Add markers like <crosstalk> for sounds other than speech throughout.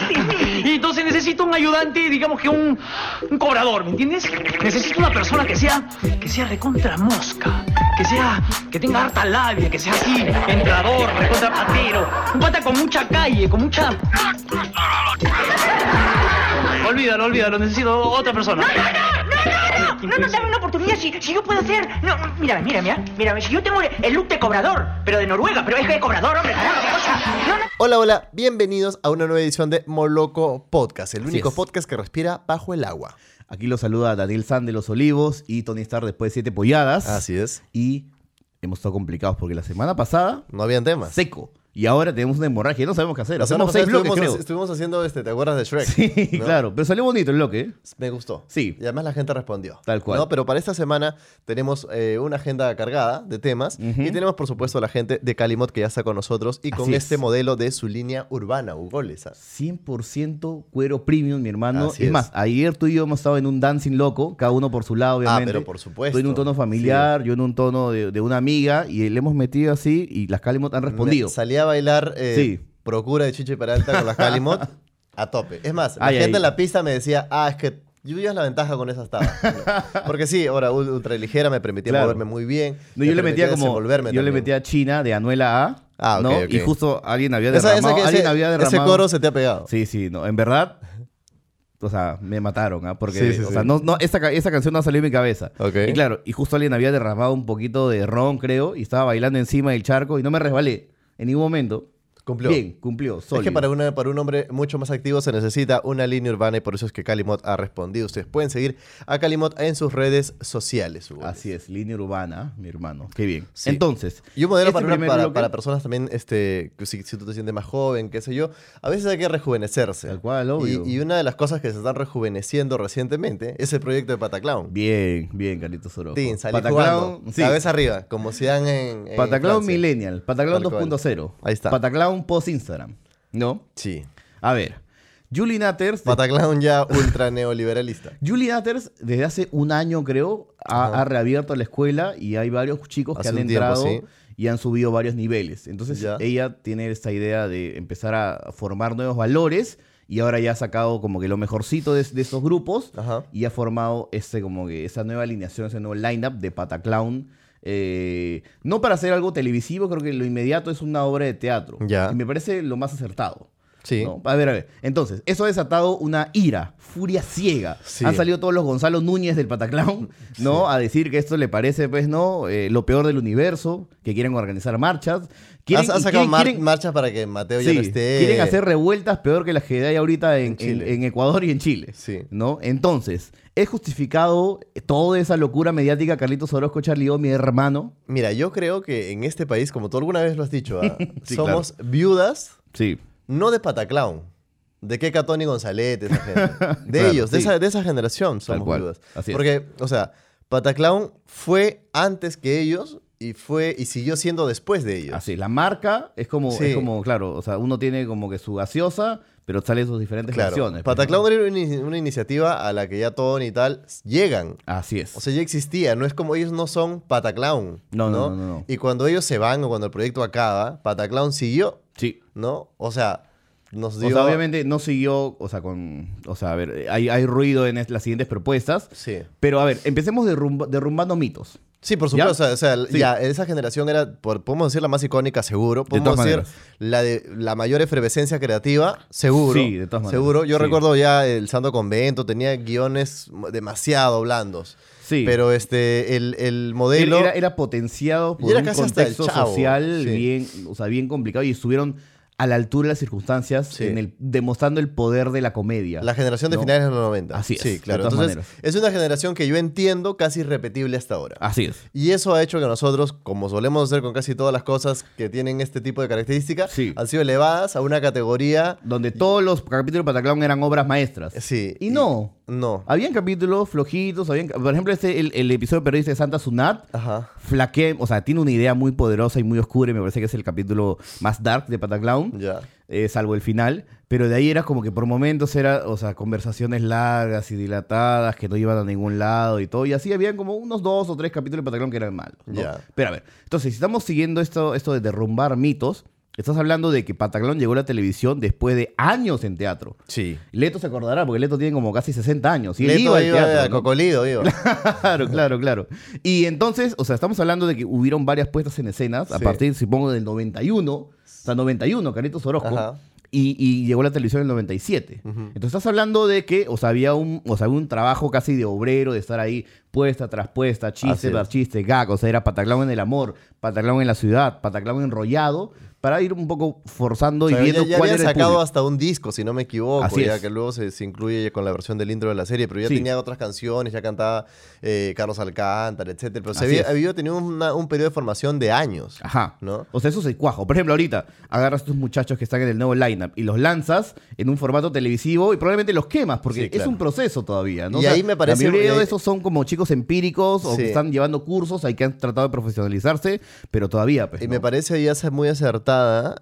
<laughs> Y entonces necesito un ayudante, digamos que un, un cobrador, ¿me entiendes? Necesito una persona que sea, que sea recontra mosca, que sea, que tenga harta labia, que sea así, entrador, recontra patero, un pata con mucha calle, con mucha... <laughs> Olvídalo, olvídalo, necesito otra persona. Dame una oportunidad si, si yo puedo hacer. No, mírame, mírame, mira, mírame. Si yo tengo el look de cobrador, pero de Noruega, pero es que de cobrador, hombre, caramba, qué cosa. No, no. Hola, hola, bienvenidos a una nueva edición de Moloco Podcast, el único es. podcast que respira bajo el agua. Aquí lo saluda Daniel San de los Olivos y Tony Starr después de siete polladas. Así es. Y hemos estado complicados porque la semana pasada, No habían temas. seco. Y ahora tenemos una hemorragia, no sabemos qué hacer. Hacemos seis bloques, estuvimos, creo. estuvimos haciendo, este, ¿te acuerdas de Shrek? Sí, <laughs> ¿No? claro. Pero salió bonito el bloque, ¿eh? Me gustó. Sí. Y además la gente respondió. Tal cual. ¿no? Pero para esta semana tenemos eh, una agenda cargada de temas Ujú. y tenemos, por supuesto, a la gente de Calimot que ya está con nosotros y con Así es. este modelo de su línea urbana, Ugolesa. 100% cuero premium, mi hermano. Así es, es. más, ayer tú y yo hemos estado en un dancing loco, cada uno por su lado, obviamente. Ah, pero por supuesto. Tú en un tono familiar, yo en un tono de, de una amiga, y le hemos metido así, y las Calimot han respondido. Me- Salí a bailar eh, Sí. Procura de Chiche Peralta con las Calimot a tope. Es más, la Ay, gente ay. en la pista me decía, ah, es que yo ya es la ventaja con esas tabas. <laughs> Porque sí, ahora ul- ultra ligera me permitía Claro. moverme muy bien. No, yo le metía como. Yo le metía China de Anuela A. Ah, ok, ¿no? Y justo alguien había Esa- esa derramado. que- alguien ese, había ese derramado. coro se te ha pegado. Sí, sí, no. En verdad. O sea, me mataron, ¿ah? Porque, Sí, sí, o sí. sea, no, no, esa, esa canción no ha salido de mi cabeza. Ok. Y claro, y justo alguien había derramado un poquito de ron, creo, y estaba bailando encima del charco y no me resbalé en ningún momento. Cumplió. Bien, cumplió. Es que sólido. para, una, para un hombre mucho más activo se necesita una línea urbana y por eso es que Calimot ha respondido. Ustedes pueden seguir a Calimot en sus redes sociales. Hugo. Así es, línea urbana, mi hermano. Qué bien. Sí. Entonces. Y un modelo este para, para, bloque- para personas también, este, si, si tú te sientes más joven, qué sé yo, a veces hay que rejuvenecerse. Tal cual, obvio. Y, y una de las cosas que se están rejuveneciendo recientemente es el proyecto de Pataclown. Bien, bien, Carlitos. Tin, salí Pataclown, sí. cabeza arriba, como si dan en, en Pataclown Francia. Millennial, Pataclown Tal cual. 2.0. Ahí está. Pataclown post Instagram. ¿No? Sí. A ver. Julie Natters. Pataclown ya ultra neoliberalista. <laughs> Julie Natters, desde hace un año, creo, ha, reabierto la escuela y hay varios chicos que han un tiempo, entrado sí. y han subido varios niveles. Entonces, Ya. ella tiene esta idea de empezar a formar nuevos valores y ahora ya ha sacado como que lo mejorcito de, de esos grupos Ajá. y ha formado este, como que esa nueva alineación, ese nuevo lineup de Pataclown. Eh, no para hacer algo televisivo, creo que lo inmediato es una obra de teatro. Ya. Y me parece lo más acertado. Sí. ¿no? A ver, a ver. Entonces, eso ha desatado una ira, furia ciega. Sí. Han salido todos los Gonzalo Núñez del Pataclown, ¿no? A decir que esto le parece, pues, ¿no? Eh, lo peor del universo, que quieren organizar marchas. Quieren, Has, sacado quieren- mar- quieren- marchas para que Mateo ya no esté. quieren hacer revueltas peor que las que hay ahorita en, En Chile. en- en Ecuador y en Chile. Sí. ¿No? Entonces, ¿es justificado toda esa locura mediática, Carlitos Orozco Charlie, mi hermano? Mira, yo creo que en este país, como tú alguna vez lo has dicho, ah, <laughs> somos viudas Sí. No de Pataclown. De qué Catón y esa gente. <laughs> De Claro, ellos, de, esa, de esa generación somos es. Porque, o sea, Pataclown fue antes que ellos y fue y siguió siendo después de ellos. Así, la marca es como, Sí. es como, claro, o sea, uno tiene como que su gaseosa, pero salen sus diferentes Claro. versiones. pues, Pataclown ¿no? era una, ini- una iniciativa a la que ya Tony y tal llegan. Así es. O sea, ya existía. No es como ellos no son Pataclown. No, no, no, no, no. Y cuando ellos se van o cuando el proyecto acaba, Pataclown siguió, sí. ¿no? O sea, nos O dio... sea, obviamente no siguió, o sea, con, o sea, a ver, hay, hay ruido en las siguientes propuestas, Sí. pero a ver, empecemos derrumba- derrumbando mitos. Sí, por supuesto. O sea, o sea, Sí. ya, esa generación era, podemos decir, la más icónica, seguro. Podemos decir, la de la mayor efervescencia creativa, seguro. Sí, de todas maneras. Seguro. Yo Sí. recuerdo ya el Santo Convento, tenía guiones demasiado blandos. Sí. Pero este, el, el modelo... era, era potenciado por era un contexto social bien, o sea, bien complicado y estuvieron a la altura de las circunstancias, Sí. en el, demostrando el poder de la comedia. La generación de ¿no? finales de los 90. Así es, Sí, de claro. todas Entonces, maneras. es una generación que yo entiendo casi irrepetible hasta ahora. Así es. Y eso ha hecho que nosotros, como solemos hacer con casi todas las cosas que tienen este tipo de características, Sí. han sido elevadas a una categoría... Donde todos los capítulos de Pataclown eran obras maestras. Sí. Y no. No. Habían capítulos flojitos, habían, por ejemplo, este, el, el episodio periodista de Santa Sunat, Ajá. flaquea, o sea, tiene una idea muy poderosa y muy oscura y me parece que es el capítulo más dark de Pataclown, Ya. eh, salvo el final, pero de ahí era como que por momentos era, o sea, conversaciones largas y dilatadas que no iban a ningún lado y todo, y así habían como unos dos o tres capítulos de Pataclown que eran malos. Pero a ver, entonces, si estamos siguiendo esto, esto de derrumbar mitos, Estás hablando de que Pataclown llegó a la televisión después de años en teatro. Sí. Leto se acordará, porque Leto tiene como casi 60 años. Y Leto iba al iba teatro. a ¿no? Cocolido, <laughs> iba. Claro, claro, claro. Y entonces, o sea, estamos hablando de que hubieron varias puestas en escenas a Sí. partir, supongo, del 91. O sea, 91, Carlitos Orozco. Ajá. Y, y llegó a la televisión en el 97. Entonces estás hablando de que, o sea, había un, o sea, un trabajo casi de obrero, de estar ahí puesta tras puesta, chiste tras chiste, gag. O sea, era Pataclown en el amor, Pataclown en la ciudad, Pataclown enrollado, para ir un poco forzando O sea, y viendo ya, ya cuál habían era el sacado público. hasta un disco, si no me equivoco, Así ya es. que luego se, se incluye con la versión del intro de la serie, pero ya Sí. tenía otras canciones, ya cantaba eh, Carlos Alcántara, etcétera. Pero se había, tenido una- un periodo de formación de años. Ajá. ¿No? O sea, eso es el cuajo. Por ejemplo, ahorita agarras a estos muchachos que están en el nuevo lineup y los lanzas en un formato televisivo y probablemente los quemas porque Sí, claro. es un proceso todavía, ¿no? Y ahí me parece- La mayoría eh, de esos son como chicos empíricos o Sí. que están llevando cursos, ahí que han tratado de profesionalizarse, pero todavía, pues, Y ¿no? me parece ya ser muy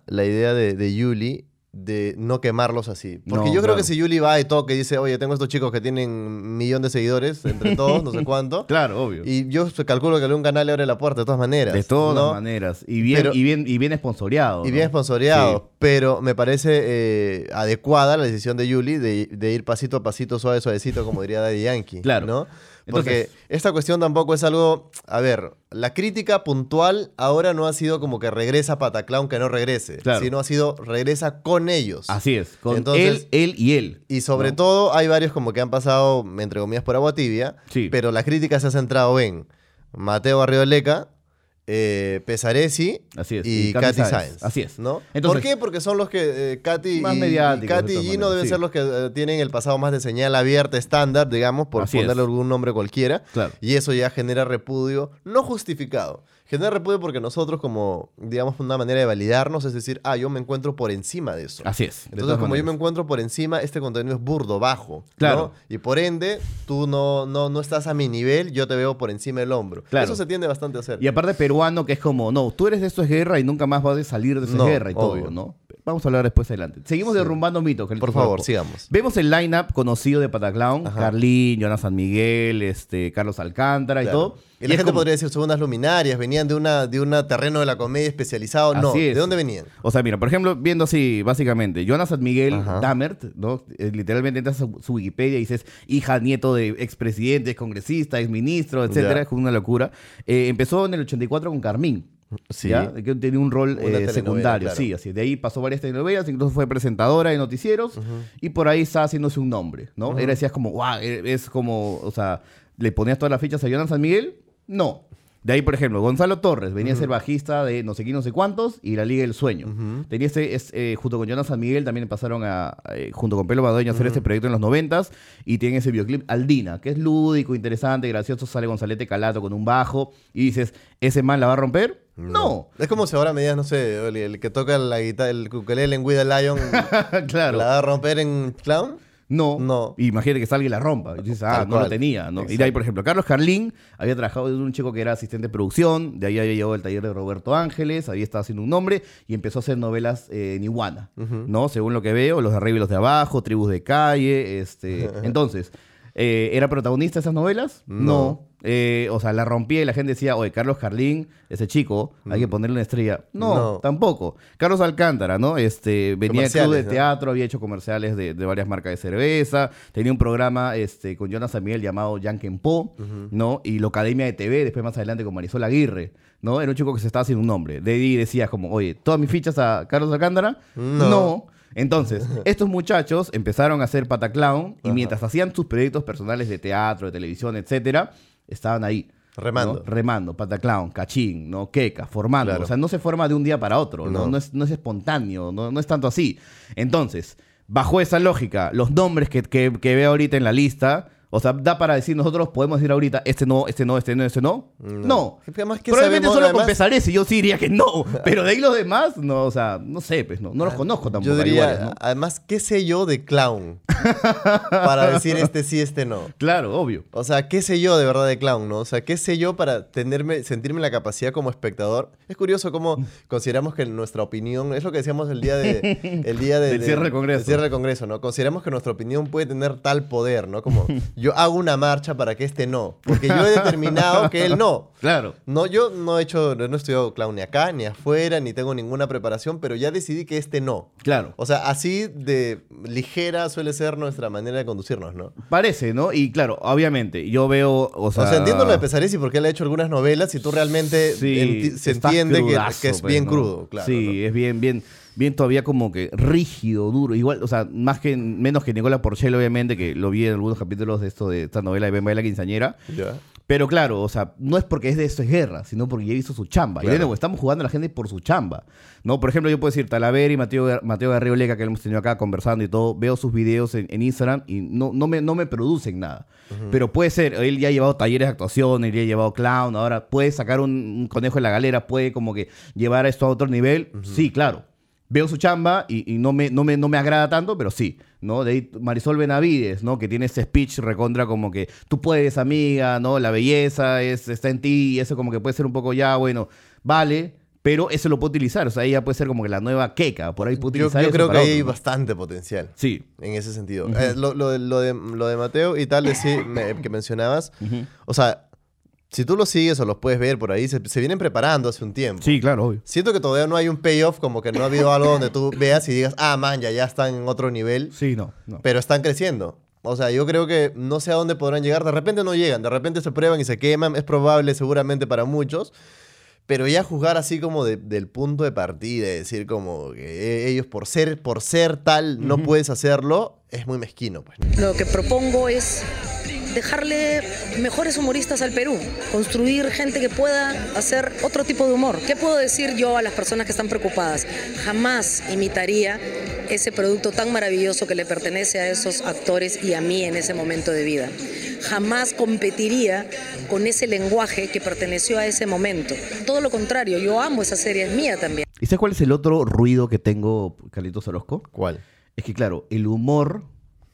la idea de, de Yuli de no quemarlos así. Porque No, yo creo claro. que si Yuli va y toca y dice, oye, tengo estos chicos que tienen un millón de seguidores, entre todos, no sé <laughs> cuánto. Claro, obvio. Y yo calculo que algún canal le abre la puerta, de todas maneras. de todas ¿no? maneras. Y bien, Pero- y bien, y bien esponsoreado. Y bien sponsoreado. Sí. Pero me parece eh, adecuada la decisión de Yuli de, de ir pasito a pasito, suave, suavecito, como diría Daddy Yankee. <laughs> Claro. ¿no? Porque Entonces- esta cuestión tampoco es algo. A ver, la crítica puntual ahora no ha sido como que regresa Pataclown que no regrese, Claro. sino ha sido regresa con ellos. Así es. Con Entonces- él, él y él. Y sobre ¿no? todo hay varios como que han pasado, entre comillas, por agua tibia, Sí. pero la crítica se ha centrado en Mateo Arrioleca, eh, Pesaresi Así es, y, y Katy Sáenz. Así es. ¿no? Entonces- ¿Por qué? Porque son los que eh, Katy Más y, Katy y Gino deben sí. ser los que eh, tienen el pasado más de señal abierta, estándar, digamos, por Así es. ponerle algún nombre cualquiera. Claro. Y eso ya genera repudio, no justificado. Genera repudio porque nosotros como, digamos, una manera de validarnos es decir, ah, yo me encuentro por encima de eso. Así es. Entonces, como yo me encuentro por encima, este contenido es burdo, bajo. Claro. ¿no? Y por ende, tú no, no, no estás a mi nivel, yo te veo por encima del hombro. Claro. Eso se tiende bastante a hacer. Y aparte peruano, que es como, no, tú eres de esto es guerra y nunca más vas a salir de eso No, es guerra y todo, obvio. ¿no? Vamos a hablar después adelante. Seguimos derrumbando mitos. Por favor, sigamos. Vemos el lineup conocido de Pataclown. Carlín, Jonas San Miguel, este, Carlos Alcántara y todo. Y la gente como- podría decir, son unas luminarias, venían de una de un terreno de la comedia especializado. no, ¿de dónde venían? O sea, mira, por ejemplo, viendo así, básicamente, Jonas San Miguel Ajá. Damert, ¿no? Eh, literalmente entras a su, su Wikipedia y dices, hija, nieto de expresidentes, congresista, exministro, etcétera, Ya. es como una locura. Eh, empezó en el 84 con Carmín. Sí. ¿ya? Que tenía un rol eh, secundario, claro. sí, así. De ahí pasó varias telenovelas, incluso fue presentadora de noticieros y por ahí estaba haciéndose un nombre, ¿no? Era decías como, wow, es como, o sea, le ponías todas las fichas a Jonas San Miguel, no. De ahí, por ejemplo, Gonzalo Torres venía a ser bajista de no sé quién, no sé cuántos y la Liga del Sueño. Tenía este, es, eh, junto con Jonas San Miguel también pasaron a, eh, junto con Pelo Badoño a hacer este proyecto en los noventas y tienen ese videoclip Aldina, que es lúdico, interesante, gracioso, sale Gonzalete Calato con un bajo y dices, ¿ese man la va a romper? No. Es como si ahora me digas, no sé, el, el que toca la guitarra, el ukelele en We the Lion, <laughs> claro. ¿la va a romper en Clown? No. No. Imagínate que salga y la rompa. Y dices, ah, Tal no lo cual. tenía. ¿no? Y de ahí, por ejemplo, Carlos Carlín había trabajado de un chico que era asistente de producción, de ahí había llegado al taller de Roberto Ángeles, ahí estaba haciendo un nombre y empezó a hacer novelas eh, en Iguana, ¿no? Según lo que veo, los de arriba y los de abajo, tribus de calle, este... <laughs> Entonces, eh, ¿era protagonista de esas novelas? No. Eh, o sea, la rompía y la gente decía, oye, Carlos Carlín, ese chico, hay que ponerle una estrella. No, No. tampoco. Carlos Alcántara, ¿no? Este, venía del club de ¿no? teatro, había hecho comerciales de, de varias marcas de cerveza, tenía un programa este, con Jonas San Miguel llamado Yanken Po, ¿no? Y la Academia de TV, después más adelante con Marisol Aguirre, ¿no? Era un chico que se estaba haciendo un nombre. De ahí decías como, oye, ¿todas mis fichas a Carlos Alcántara? No. Entonces, <laughs> estos muchachos empezaron a hacer pataclown y mientras hacían sus proyectos personales de teatro, de televisión, etcétera, estaban ahí. Remando. ¿no? Remando, pataclown, cachín, ¿no? Queca, formando. Claro. O sea, no se forma de un día para otro, ¿no? No. No, es, no es espontáneo, no, no es tanto así. Entonces, bajo esa lógica, los nombres que, que, que veo ahorita en la lista, o sea, da para decir, nosotros podemos decir ahorita, este no, este no, este no, este no. No. Que además, ¿qué Probablemente sabemos? solo Además- con Pesares y yo sí diría que no. <laughs> Pero de ahí los demás, no, o sea, no sé, pues no, no los conozco tampoco. Ah, Yo diría, ¿no? además, ¿qué sé yo de Clown? <laughs> para decir este sí, este no. Claro, obvio. O sea, ¿qué sé yo de verdad de clown, no? O sea, ¿qué sé yo para tenerme, sentirme la capacidad como espectador? Es curioso cómo consideramos que nuestra opinión, es lo que decíamos el día de el día de, <laughs> Del de- cierre del Congreso. del cierre del Congreso, ¿no? Consideramos que nuestra opinión puede tener tal poder, ¿no? Como yo hago una marcha para que este no. Porque yo he determinado que él no. <laughs> Claro. No, yo no he hecho, no he estudiado clown ni acá, ni afuera, ni tengo ninguna preparación, pero ya decidí que este no. Claro. O sea, así de ligera suele ser nuestra manera de conducirnos, ¿no? Parece, ¿no? Y claro, obviamente, yo veo, o sea... O sea, entiendo lo de Pesaresi porque él ha hecho algunas novelas y tú realmente Sí, enti- se entiende que, crudazo, que es pues, bien ¿no? crudo, claro. Sí, ¿no? es bien, bien, bien todavía como que rígido, duro. Igual, o sea, más que, menos que Nicola Porchel, obviamente, que lo vi en algunos capítulos de esto, de esta novela de Bemba de la Quinceañera. Pero claro, o sea, no es porque es de esto es guerra, sino porque ya hizo su chamba. Y de nuevo, estamos jugando a la gente por su chamba. ¿no? Por ejemplo, yo puedo decir, Talavera y Mateo, Mateo Garrido Leca, que lo hemos tenido acá conversando y todo, veo sus videos en, en Instagram y no, no, me, no me producen nada. Pero puede ser, él ya ha llevado talleres de actuación, él ya ha llevado clown, ahora puede sacar un, un conejo de la galera, puede como que llevar esto a otro nivel. Sí, claro. Veo su chamba y, y no, me, no, me, no me agrada tanto, pero sí, ¿no? De ahí Marisol Benavides, ¿no? Que tiene ese speech recontra como que tú puedes, amiga, ¿no? La belleza es, está en ti y eso como que puede ser un poco ya, bueno, vale, pero eso lo puede utilizar. O sea, ella puede ser como que la nueva queca, por ahí puede Yo, utilizar yo eso creo que hay otro, ¿no? bastante potencial. Sí. En ese sentido. Eh, lo, lo de, lo, de, lo de Mateo y tal, de sí, me- que mencionabas, o sea, si tú los sigues o los puedes ver por ahí, se, se vienen preparando hace un tiempo. Sí, claro, obvio. Siento que todavía no hay un payoff, como que no ha habido algo donde tú veas y digas, ah, man, ya, ya están en otro nivel, Sí, no, no. pero están creciendo. O sea, yo creo que no sé a dónde podrán llegar. De repente no llegan, de repente se prueban y se queman. Es probable, seguramente, para muchos. Pero ya juzgar así como de- del punto de partida, y decir como que ellos por ser, por ser tal no puedes hacerlo, es muy mezquino. Pues. Lo que propongo es dejarle mejores humoristas al Perú, construir gente que pueda hacer otro tipo de humor. ¿Qué puedo decir yo a las personas que están preocupadas? Jamás imitaría ese producto tan maravilloso que le pertenece a esos actores y a mí en ese momento de vida. Jamás competiría con ese lenguaje que perteneció a ese momento. Todo lo contrario, yo amo esa serie, es mía también. ¿Y sabes cuál es el otro ruido que tengo, Carlitos Orozco? ¿Cuál? Es que, claro, el humor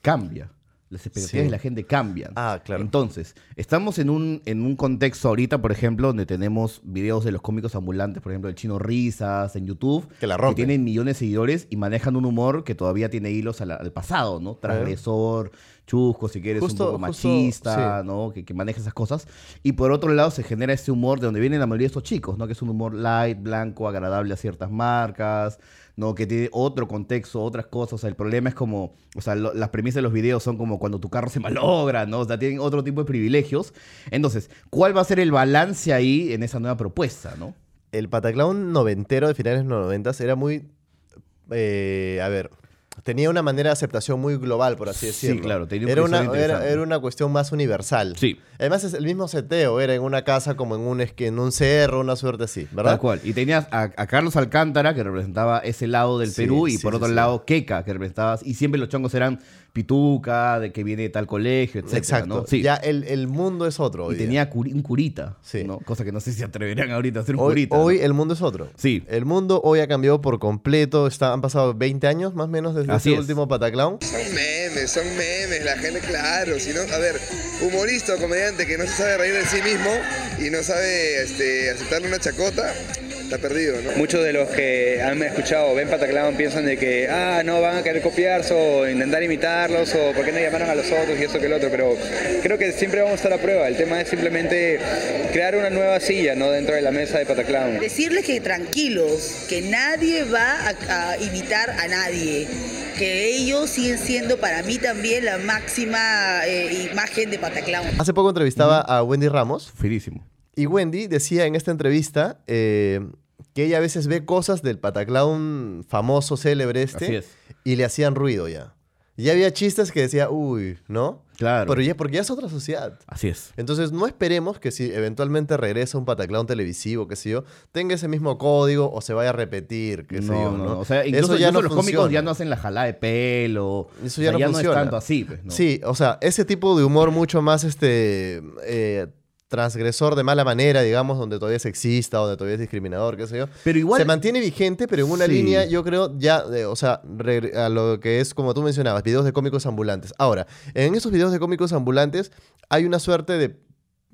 cambia. Las expectativas Sí. de la gente cambian. Ah, claro. Entonces, estamos en un, en un contexto ahorita, por ejemplo, donde tenemos videos de los cómicos ambulantes, por ejemplo, el chino Risas en YouTube, Que la rompen. tienen millones de seguidores y manejan un humor que todavía tiene hilos la- al pasado, ¿no? Transgresor, chusco, si quieres, Justo- un poco justo, machista, sí. ¿no? Que, que maneja esas cosas. Y por otro lado, se genera ese humor de donde vienen la mayoría de estos chicos, ¿no? Que es un humor light, blanco, agradable a ciertas marcas, ¿no? Que tiene otro contexto, otras cosas. O sea, el problema es como, o sea, las premisas de los videos son como cuando tu carro se <laughs> malogra, ¿no? O sea, tienen otro tipo de privilegios. Entonces, ¿cuál va a ser el balance ahí en esa nueva propuesta, ¿no? El Pataclown noventero de finales de los noventas era muy... eh, a ver, tenía una manera de aceptación muy global, por así Sí, decirlo. claro, tenía un era, una, era, era una cuestión más universal. Sí. Además, es el mismo seteo, era en una casa como en un, en un cerro, una suerte así, ¿verdad? Tal cual. Y tenías a, a Carlos Alcántara, que representaba ese lado del Sí, Perú, y sí, por sí, otro sí. lado Queca, que representaba... Y siempre los chongos eran Pituca, de que viene de tal colegio, etcétera, Exacto. ¿no? Sí. Ya el, el mundo es otro. y día. tenía curi- un curita, Sí. ¿no? Cosa que no sé si se atreverán ahorita a hacer un Hoy, curita. ¿no? hoy el mundo es otro. Sí. El mundo hoy ha cambiado por completo. Está, han pasado 20 años más o menos desde Así ese es. último Pataclown. Son memes, son memes, la gente, claro, si no, a ver, humorista o comediante que no se sabe reír de sí mismo y no sabe este, aceptarle una chacota, está perdido, ¿no? Muchos de los que han escuchado ven Pataclown piensan de que, ah, no, van a querer copiarse o intentar imitarlos o por qué no llamaron a los otros y eso que el otro, pero creo que siempre vamos a estar a prueba. El tema es simplemente crear una nueva silla, ¿no? Dentro de la mesa de Pataclown. Decirles que tranquilos, que nadie va a, a imitar a nadie, que ellos siguen siendo para mí también la máxima eh, imagen de Pataclown. Hace poco entrevistaba a Wendy Ramos Finísimo. Y Wendy decía en esta entrevista eh, que ella a veces ve cosas del Pataclown famoso, célebre este, es. y le hacían ruido ya. Y había chistes que decía, uy, ¿no? Claro. Pero ya, porque ya es otra sociedad. Así es. Entonces, no esperemos que si eventualmente regresa un Pataclown televisivo, qué sé yo, tenga ese mismo código o se vaya a repetir, qué sé no, yo, no, ¿no? no. O sea, incluso, Eso ya incluso no los cómicos ya no hacen la jalada de pelo. Eso O ya sea, no funciona. es tanto así, pues, ¿no? Sí, o sea, ese tipo de humor mucho más este eh, transgresor de mala manera, digamos, donde todavía es sexista, donde todavía es discriminador, qué sé yo. Pero igual- Se mantiene vigente, pero en una Sí. línea, yo creo, ya, de- o sea, a lo que es, como tú mencionabas, videos de cómicos ambulantes. Ahora, en esos videos de cómicos ambulantes hay una suerte de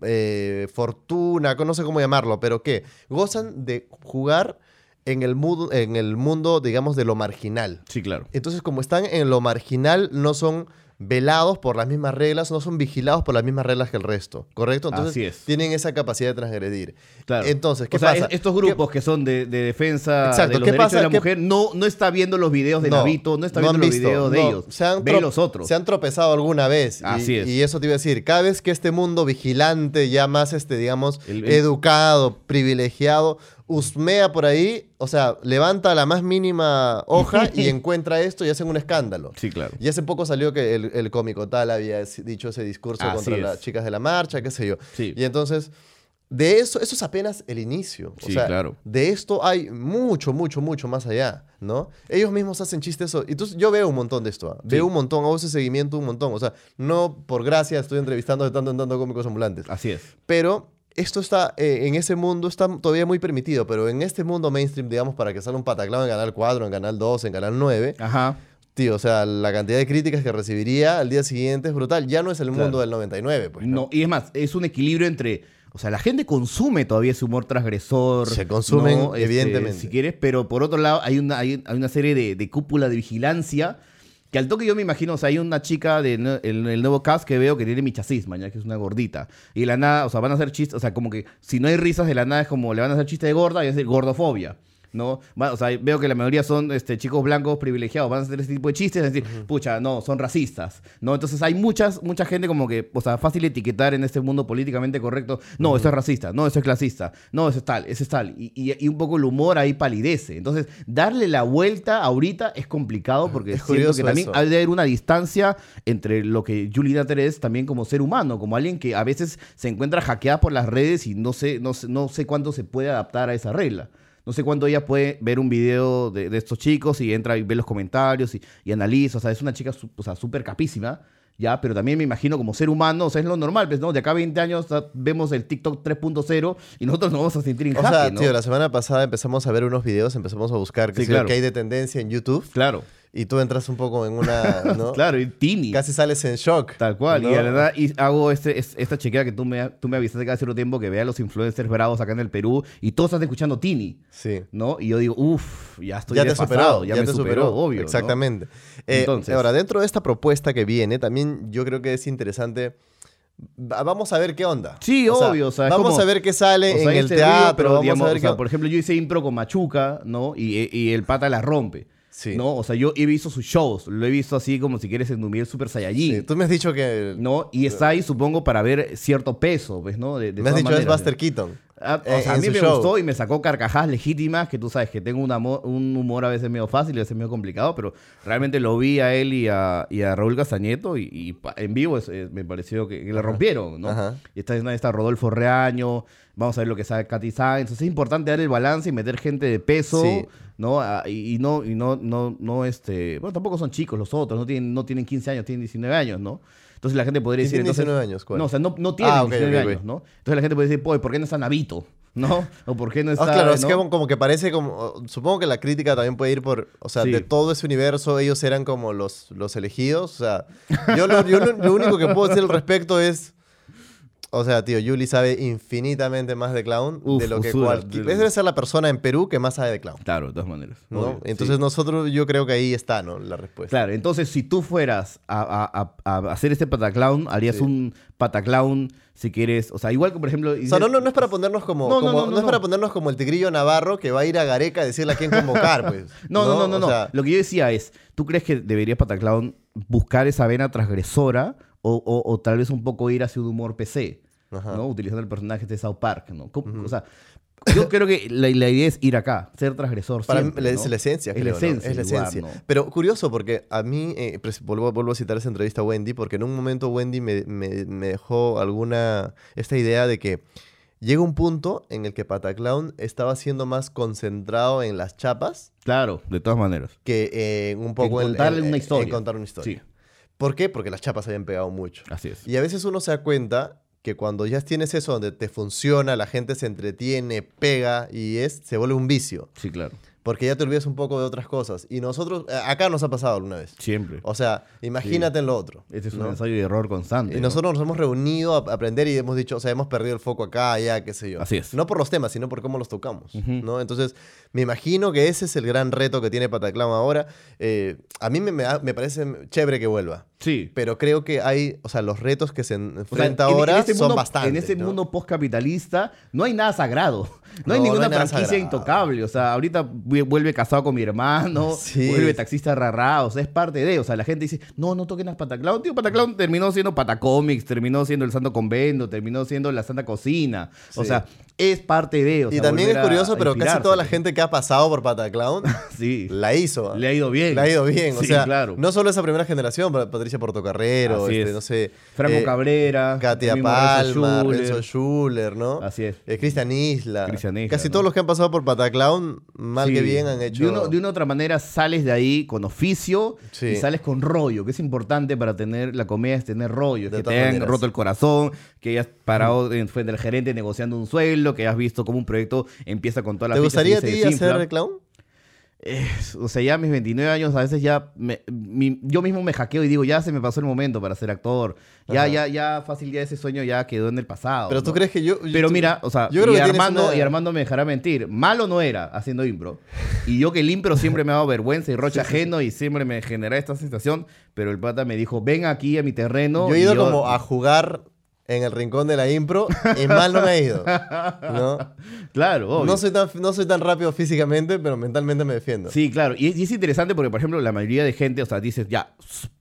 eh, fortuna, no sé cómo llamarlo, pero que gozan de jugar en el, mundo, en el mundo, digamos, de lo marginal. Sí, claro. Entonces, como están en lo marginal, no son velados por las mismas reglas, no son vigilados por las mismas reglas que el resto, ¿correcto? Entonces Así es. tienen esa capacidad de transgredir. Claro. Entonces, ¿qué o sea, pasa? es- estos ¿Qué- grupos que son de, de defensa Exacto, de los ¿qué derechos pasa? de la ¿Qué- mujer no, no está viendo los videos de No, Navito, no está viendo los visto, videos de no, ellos. Se han ve los otros. Se han tropezado alguna vez. y- Así es. Y eso te iba a decir, cada vez que este mundo vigilante, ya más, este, digamos, El- el- educado, privilegiado, husmea por ahí, o sea, levanta la más mínima hoja <laughs> y encuentra esto y hacen un escándalo. Sí, claro. Y hace poco salió que el, el cómico tal había dicho ese discurso Así contra es. las chicas de la marcha, qué sé yo. Sí. Y entonces, de eso, eso es apenas el inicio. O Sí, sea, claro. de esto hay mucho, mucho, mucho más allá, ¿no? Ellos mismos hacen chistes. eso. Entonces, yo veo un montón de esto. ¿ah? Veo un montón, hago ese seguimiento un montón. O sea, no por gracia estoy entrevistando de tanto en tanto cómicos ambulantes. Así es. Pero esto está, eh, en ese mundo está todavía muy permitido, pero en este mundo mainstream, digamos, para que salga un pataclao en Canal 4, en Canal 2, en Canal 9, Ajá. Tío, o sea, la cantidad de críticas que recibiría al día siguiente es brutal. Ya no es el Claro. mundo del 99, pues. No, y es más, es un equilibrio entre. O sea, la gente consume todavía ese humor transgresor. Se consumen, ¿no? Este, evidentemente. Si quieres, pero por otro lado, hay una, hay, hay una serie de, de cúpula de vigilancia. Que al toque yo me imagino, o sea, hay una chica del de, el, el nuevo cast que veo que tiene michacisma, ya que es una gordita. Y de la nada, o sea, van a hacer chistes, o sea, como que si no hay risas de la nada es como le van a hacer chiste de gorda y es decir gordofobia. ¿No? O sea, veo que la mayoría son este, chicos blancos privilegiados, van a hacer ese tipo de chistes, es decir, pucha, no, son racistas, ¿no? Entonces hay muchas, mucha gente como que, o sea, fácil etiquetar en este mundo políticamente correcto, no, eso es racista, no, eso es clasista, no, eso es tal, eso es tal, y, y- y un poco el humor ahí palidece. Entonces, darle la vuelta ahorita es complicado porque Es siento que también eso. hay de haber una distancia entre lo que Julie Nutter es también como ser humano, como alguien que a veces se encuentra hackeada por las redes y no sé, no sé, no sé cuánto se puede adaptar a esa regla. No sé cuánto ella puede ver un video de, de estos chicos y entra y ve los comentarios y, y analiza. O sea, es una chica o sea, súper capísima, ¿ya? Pero también me imagino como ser humano, o sea, es lo normal, pues, ¿no? De acá a 20 años vemos el TikTok 3.0 y nosotros nos vamos a sentir en O sea, ¿no? tío, la semana pasada empezamos a ver unos videos, empezamos a buscar Sí, claro. qué hay de tendencia en YouTube. Claro, Y tú entras un poco en una. <laughs> ¿no? claro, y Tini. Casi sales en shock. Tal cual, ¿no? y la verdad, y hago este, es- esta chequera que tú me, tú me avisaste cada cierto tiempo que vea a los influencers bravos acá en el Perú y todos están escuchando Tini, Sí. ¿no? Y yo digo, uff, ya estoy ya te superó, ya, ya, me te superó, superó, obvio. ¿no? Exactamente. Eh, Entonces- ahora, dentro de esta propuesta que viene, también yo creo que es interesante. va- Vamos a ver qué onda. Sí, O sea, obvio, o sea, es vamos como- a ver qué sale O sea, en el teatro. pero, vamos digamos, a ver o sea, qué por ejemplo, yo hice impro con Machuca, ¿no? Y, y el pata la rompe. Sí. ¿No? O sea, yo he visto sus shows, lo he visto así como si quieres en Numiel Super Saiyajin. Sí, Tú me has dicho que. ¿No? Y está ahí, supongo, para ver cierto peso, ¿ves? ¿no? De, de me has dicho es Buster ¿no? Keaton. Ah, o eh, sea, a mí me show. gustó y me sacó carcajadas legítimas, que tú sabes que tengo un, amo- un humor a veces medio fácil y a veces medio complicado, pero realmente lo vi a él y a, y a Raúl Castañeto y, en vivo es- me pareció que, que le rompieron, ¿no? Ajá. Y está, está Rodolfo Reaño, vamos a ver lo que sabe Katy Sainz, entonces es importante dar el balance y meter gente de peso, Sí. ¿no? Ah, y, y no, y no, no, no, este, bueno, tampoco son chicos los otros, no tienen, no tienen 15 años, tienen 19 años, ¿no? Entonces la gente podría ¿Quién decir... tiene entonces- 19 años? ¿Cuál? No, o sea, no, Ah, ok, 19 ok, ok. años, ¿no? Entonces la gente puede decir, ¿por qué no está Navito? ¿No? <laughs> O ¿por qué no Ah, está...? claro, es que como, como que parece como. Supongo que la crítica también puede ir por. O sea, Sí. de todo ese universo, ellos eran como los, los elegidos. O sea, yo, lo, yo lo- lo único que puedo decir al respecto es. O sea, tío, Yuli sabe infinitamente más de clown Uf, de lo que cualquier. de- Debe ser la persona en Perú que más sabe de clown. Claro, de todas maneras. ¿no? obvio, Entonces sí. nosotros, yo creo que ahí está, ¿no? La respuesta. Claro, entonces si tú fueras a, a- a- hacer este pataclown, harías Sí. un pataclown si quieres... O sea, igual que, por ejemplo... O sea, no, no, no es para ponernos como, No, no, como- no, no, no es para ponernos como el tigrillo navarro que va a ir a Gareca a decirle a quién convocar, <laughs> pues. No, no, no, no. O sea, Lo que yo decía es, ¿tú crees que debería Pataclown buscar esa vena transgresora o, o- o tal vez un poco ir hacia un humor PC? Ajá. ¿no? Utilizando el personaje de South Park, ¿no? ¿Cómo- O sea, yo creo que la, la idea es ir acá, ser transgresor Para siempre, mí ¿no? es la esencia, Es creo, la ¿no? esencia. Es la lugar, esencia. ¿no? Pero curioso porque a mí, eh, vuelvo, vuelvo a citar esa entrevista a Wendy, porque en un momento Wendy me, me- me dejó alguna, esta idea de que llega un punto en el que Pataclown estaba siendo más concentrado en las chapas Claro, de todas maneras. que eh, un poco En contarle una en historia. contar una historia. Sí, ¿Por qué? Porque las chapas habían pegado mucho. así es. Y a veces uno se da cuenta que cuando ya tienes eso donde te funciona, la gente se entretiene, pega y es, se vuelve un vicio. Sí, claro. Porque ya te olvidas un poco de otras cosas. Y nosotros, eh, acá nos ha pasado alguna vez. Siempre. O sea, imagínate en lo otro. Este es un ¿no? ensayo y error constante. Y ¿no? nosotros nos hemos reunido a aprender y hemos dicho, o sea, hemos perdido el foco acá, allá, qué sé yo. Así es. No por los temas, sino por cómo los tocamos. ¿no? Entonces, me imagino que ese es el gran reto que tiene Pataclown ahora. Eh, a mí me, me me parece chévere que vuelva. Sí. Pero creo que hay, o sea, los retos que se en- O sea, enfrenta en- en ahora este son mundo- bastantes. En ese ¿no? mundo postcapitalista no hay nada sagrado. <laughs> No, hay No, no ninguna hay nada franquicia sagrado. intocable. O sea, ahorita vu- vuelve casado con mi hermano, <laughs> Sí. vuelve taxista rarra. O sea, es parte de. O sea, la gente dice, no, no toquen a Pataclown. Tío, Pataclown terminó siendo Patacomics, terminó siendo el Santo Convento, terminó siendo la Santa Cocina. O sea, es parte de. o Y también es curioso, pero casi toda la gente que ha pasado por Pataclown <laughs> Sí. la hizo. Le ha ido bien. Le ha ido bien. o sea, claro. no solo esa primera generación, pero Patricia Portocarrero, este, es. no sé. Franco eh, Cabrera. Katia Palma. Renzo Schuller, ¿no? Así es. Eh, Cristian Isla. Cristian Isla, Casi ¿no? todos los que han pasado por Pataclown, mal Sí. que bien, han hecho. De, uno- de una u otra manera sales de ahí con oficio Sí. y sales con rollo, que es importante para tener la comedia, es tener rollo, De que te hayan roto el corazón, que hayas parado en frente del gerente negociando un sueldo, que hayas visto cómo un proyecto empieza con todas las ¿Te gustaría a ti hacer clown? O sea, ya a mis 29 años a veces ya me- mi- yo mismo me hackeo y digo, ya se me pasó el momento para ser actor. Ya, Ajá. ya, ya fácil, ya ese sueño ya quedó en el pasado. Pero tú crees que yo. Pero tú- mira, o sea, yo creo y, que Armando, una- y Armando me dejará mentir. Malo no era haciendo impro. Y yo que el impro siempre me ha dado vergüenza y roche ajeno y siempre me genera esta sensación. Pero el pata me dijo, ven aquí a mi terreno. Yo he ido como a jugar en el rincón de la impro y mal no me he ido. ¿no? Claro, obvio. No soy, tan, no soy tan rápido físicamente, pero mentalmente me defiendo. Sí, claro. Y es, y es interesante porque, por ejemplo, la mayoría de gente, o sea, dices, ya,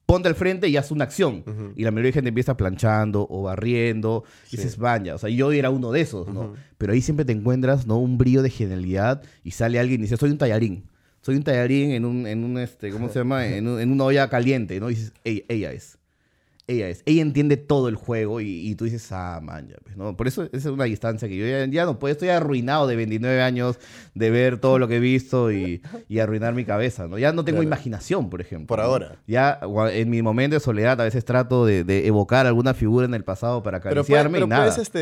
ponte al frente y haz una acción. Y la mayoría de gente empieza planchando o barriendo. Y dices, vaya, o sea, yo era uno de esos, ¿no? Pero ahí siempre te encuentras, ¿no? Un brillo de genialidad y sale alguien y dice, soy un tallarín. Soy un tallarín en un, en un este, ¿cómo se llama? En, un- en una olla caliente, ¿no? Y dices, ella, ella es. Ella es. Ella entiende todo el juego y, y tú dices, ah, man, ya, pues, ¿no? Por eso esa es una distancia que yo ya, ya no puedo. Estoy arruinado de 29 años de ver todo lo que he visto y, y arruinar mi cabeza, ¿no? Ya no tengo Claro. imaginación, por ejemplo. Por ahora. Ya en mi momento de soledad a veces trato de, de evocar alguna figura en el pasado para Pero, puede- acariciarme pero y nada. puedes este,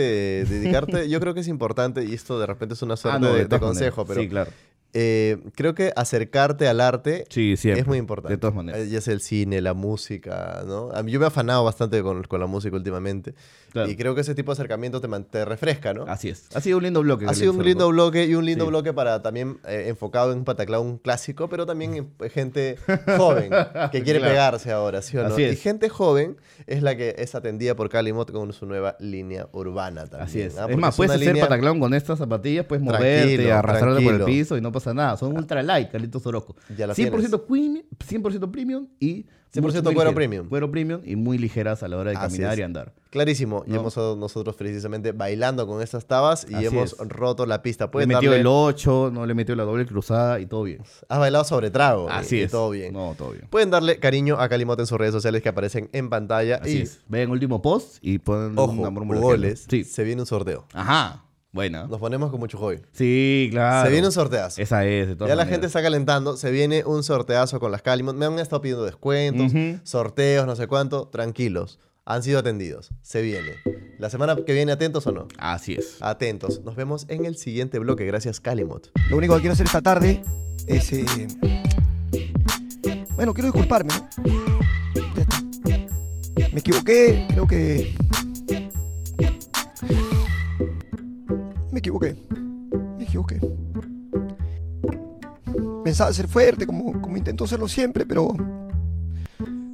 dedicarte, <laughs> yo creo que es importante, y esto de repente es una suerte Ah, no, de, de consejo, pero Sí, claro. Eh, creo que acercarte al arte Sí, es muy importante. De todas maneras. Eh, Ya sea el cine, la música, ¿no? A mí, yo me he afanado bastante con, con la música últimamente. Claro. Y creo que ese tipo de acercamiento te, te refresca, ¿no? Así es. Ha sido un lindo bloque. Ha sido un lindo bloque y un lindo Sí. bloque para también eh, enfocado en un pataclón clásico, pero también en gente joven que <laughs> quiere Claro. pegarse ahora, ¿sí o no? Así Y es. gente joven es la que es atendida por Calimot con su nueva línea urbana también. Así es. ¿ah? es más, puedes hacer línea- pataclón con estas zapatillas, puedes moverte, arrastrarte por el piso y no pasa nada. Son ultra light, Carlitos Orozco. Ya la 100% premium, 100% premium y 100% muy- muy cuero premium. Cuero premium y muy ligeras a la hora de Así caminar es. y andar. Clarísimo. Y hemos estado nosotros precisamente bailando con estas tabas y Así hemos es. roto la pista. Le metió darle- el 8, no le metió la doble cruzada y todo bien. Has bailado sobre trago. Así y es. todo bien. No, todo bien. Pueden darle cariño a Calimot en sus redes sociales que aparecen en pantalla. Así y, es. Vean último post y ponen ojo, una goles. Sí. Se viene un sorteo. Ajá. Buena. Nos ponemos con mucho hobby. Sí, claro. Se viene un sorteazo. Esa es, de todas Ya la gente está calentando, se viene un sorteazo con las Calimot. Me han estado pidiendo descuentos, sorteos, no sé cuánto. Tranquilos, han sido atendidos. Se viene. La semana que viene, ¿atentos o no? Así es. Atentos. Nos vemos en el siguiente bloque. Gracias, Calimot. Lo único que quiero hacer esta tarde es. eh, Bueno, quiero disculparme, ¿no? Ya está. Me equivoqué, creo que. Equivoqué. Me equivoqué. Pensaba ser fuerte, como, como intento serlo siempre, pero.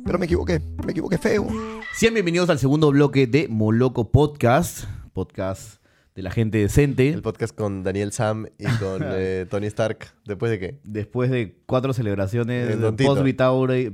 Pero me equivoqué. Me equivoqué feo. Sean bienvenidos al segundo bloque de Moloco Podcast. Podcast de la gente decente. El podcast con Daniel Sam y <laughs> con eh, Tony Stark. ¿Después de qué? Después de cuatro celebraciones El Don Tito.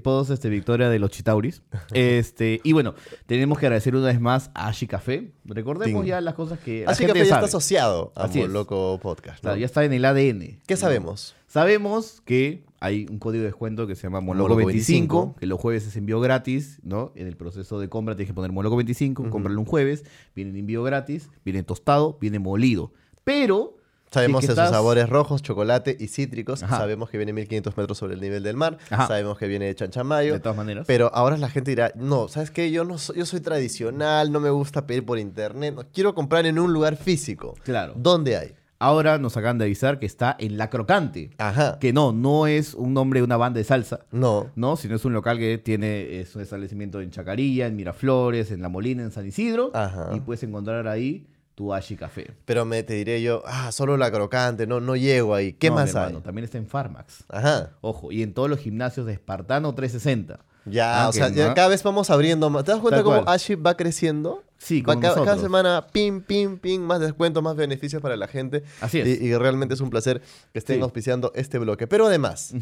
post, este, victoria de los Chitauris. <laughs> este, y bueno, tenemos que agradecer una vez más a Ashi Café. Recordemos Ting. ya las cosas que que gente ya sabe. está asociado a Así. Loco Podcast. ¿no? Claro, ya está en el ADN. ¿Qué sabemos? Sabemos que hay un código de descuento que se llama Moloco Moloco 25, 25, que los jueves es envío gratis, ¿no? En el proceso de compra tienes que poner Moloco 25, cómpralo un jueves, viene en envío gratis, viene tostado, viene molido. Pero Sabemos si es que sus estás- sabores rojos, chocolate y cítricos. Ajá. Sabemos que viene 1500 metros sobre el nivel del mar. Ajá. Sabemos que viene de chanchamayo. De todas maneras. Pero ahora la gente dirá, no, ¿sabes qué? Yo, no soy, yo soy tradicional, no me gusta pedir por internet. no, quiero comprar en un lugar físico. Claro. ¿Dónde hay? Ahora nos acaban de avisar que está en La Crocante. Ajá. Que no, no es un nombre de una banda de salsa. No. No, sino es un local que tiene es un establecimiento en Chacarilla, en Miraflores, en La Molina, en San Isidro. Ajá. Y puedes encontrar ahí tu Ashi Café. Pero me te diré yo, ah, solo la crocante, no, no llego ahí. ¿Qué No, más mi hay? También está en Farmax. Ajá. Ojo, y en todos los gimnasios de Espartano 360. Ya, Ah, o sea, ya cada vez vamos abriendo más. ¿Te das cuenta cómo. Aship va creciendo? Sí, como ca- cada, nosotros. semana, pim, pim, pim, más descuentos, más beneficios para la gente. Así es. Y, y realmente es un placer que estén Sí. auspiciando este bloque. Pero además.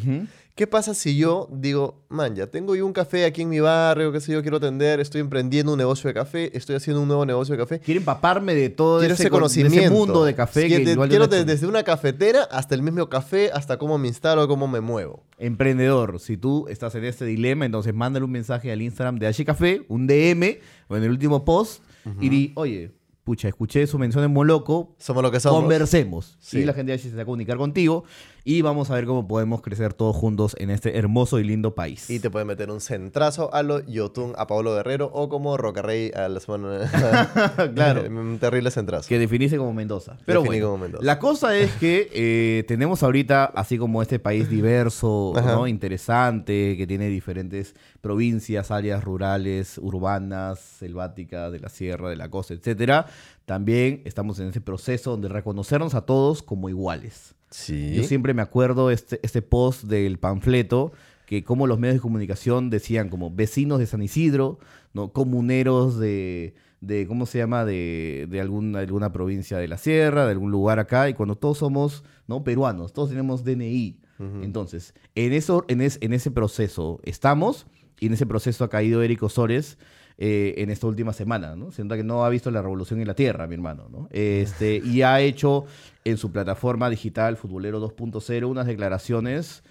¿qué pasa si yo digo, man, ya tengo yo un café aquí en mi barrio, qué sé yo, quiero atender, estoy emprendiendo un negocio de café, estoy haciendo un nuevo negocio de café? Quiero empaparme de todo Quiero ese, ese con- de ese conocimiento. mundo de café. Quiero, que quiero de- hecho. desde una cafetera hasta el mismo café, hasta cómo me instalo, cómo me muevo. Emprendedor, si tú estás en este dilema, entonces mándale un mensaje al Instagram de Ashi Café, un DM, o en el último post, y di, oye, pucha, escuché su mención en Moloco, Somos lo que somos. conversemos. Sí. Y la gente de Ashi se a comunicar contigo, y vamos a ver cómo podemos crecer todos juntos en este hermoso y lindo país. Y te pueden meter un centrazo a lo Yotun, a Pablo Guerrero o como Rocarrey a la semana. <laughs> <laughs> Claro. un terrible centrazo. Que definirse como Mendoza. Pero Definí bueno, como Mendoza. la cosa es que eh, tenemos ahorita, así como este país diverso. ¿no? interesante, que tiene diferentes provincias, áreas rurales, urbanas, selváticas, de la sierra, de la costa, etcétera. También estamos en ese proceso de reconocernos a todos como iguales. Sí. Yo siempre me acuerdo este, este post del panfleto que como los medios de comunicación decían como vecinos de San Isidro, ¿no? comuneros de, de ¿cómo se llama? De, de alguna, alguna provincia de la sierra, de algún lugar acá, y cuando todos somos ¿no? peruanos, todos tenemos DNI. Entonces, en, eso, en, es- en ese proceso estamos, y en ese proceso ha caído Eric Osores eh, en esta última semana, ¿no? Siento que no ha visto la revolución en la tierra, mi hermano, ¿no? Este, <laughs> y ha hecho en su plataforma digital Futbolero 2.0 unas declaraciones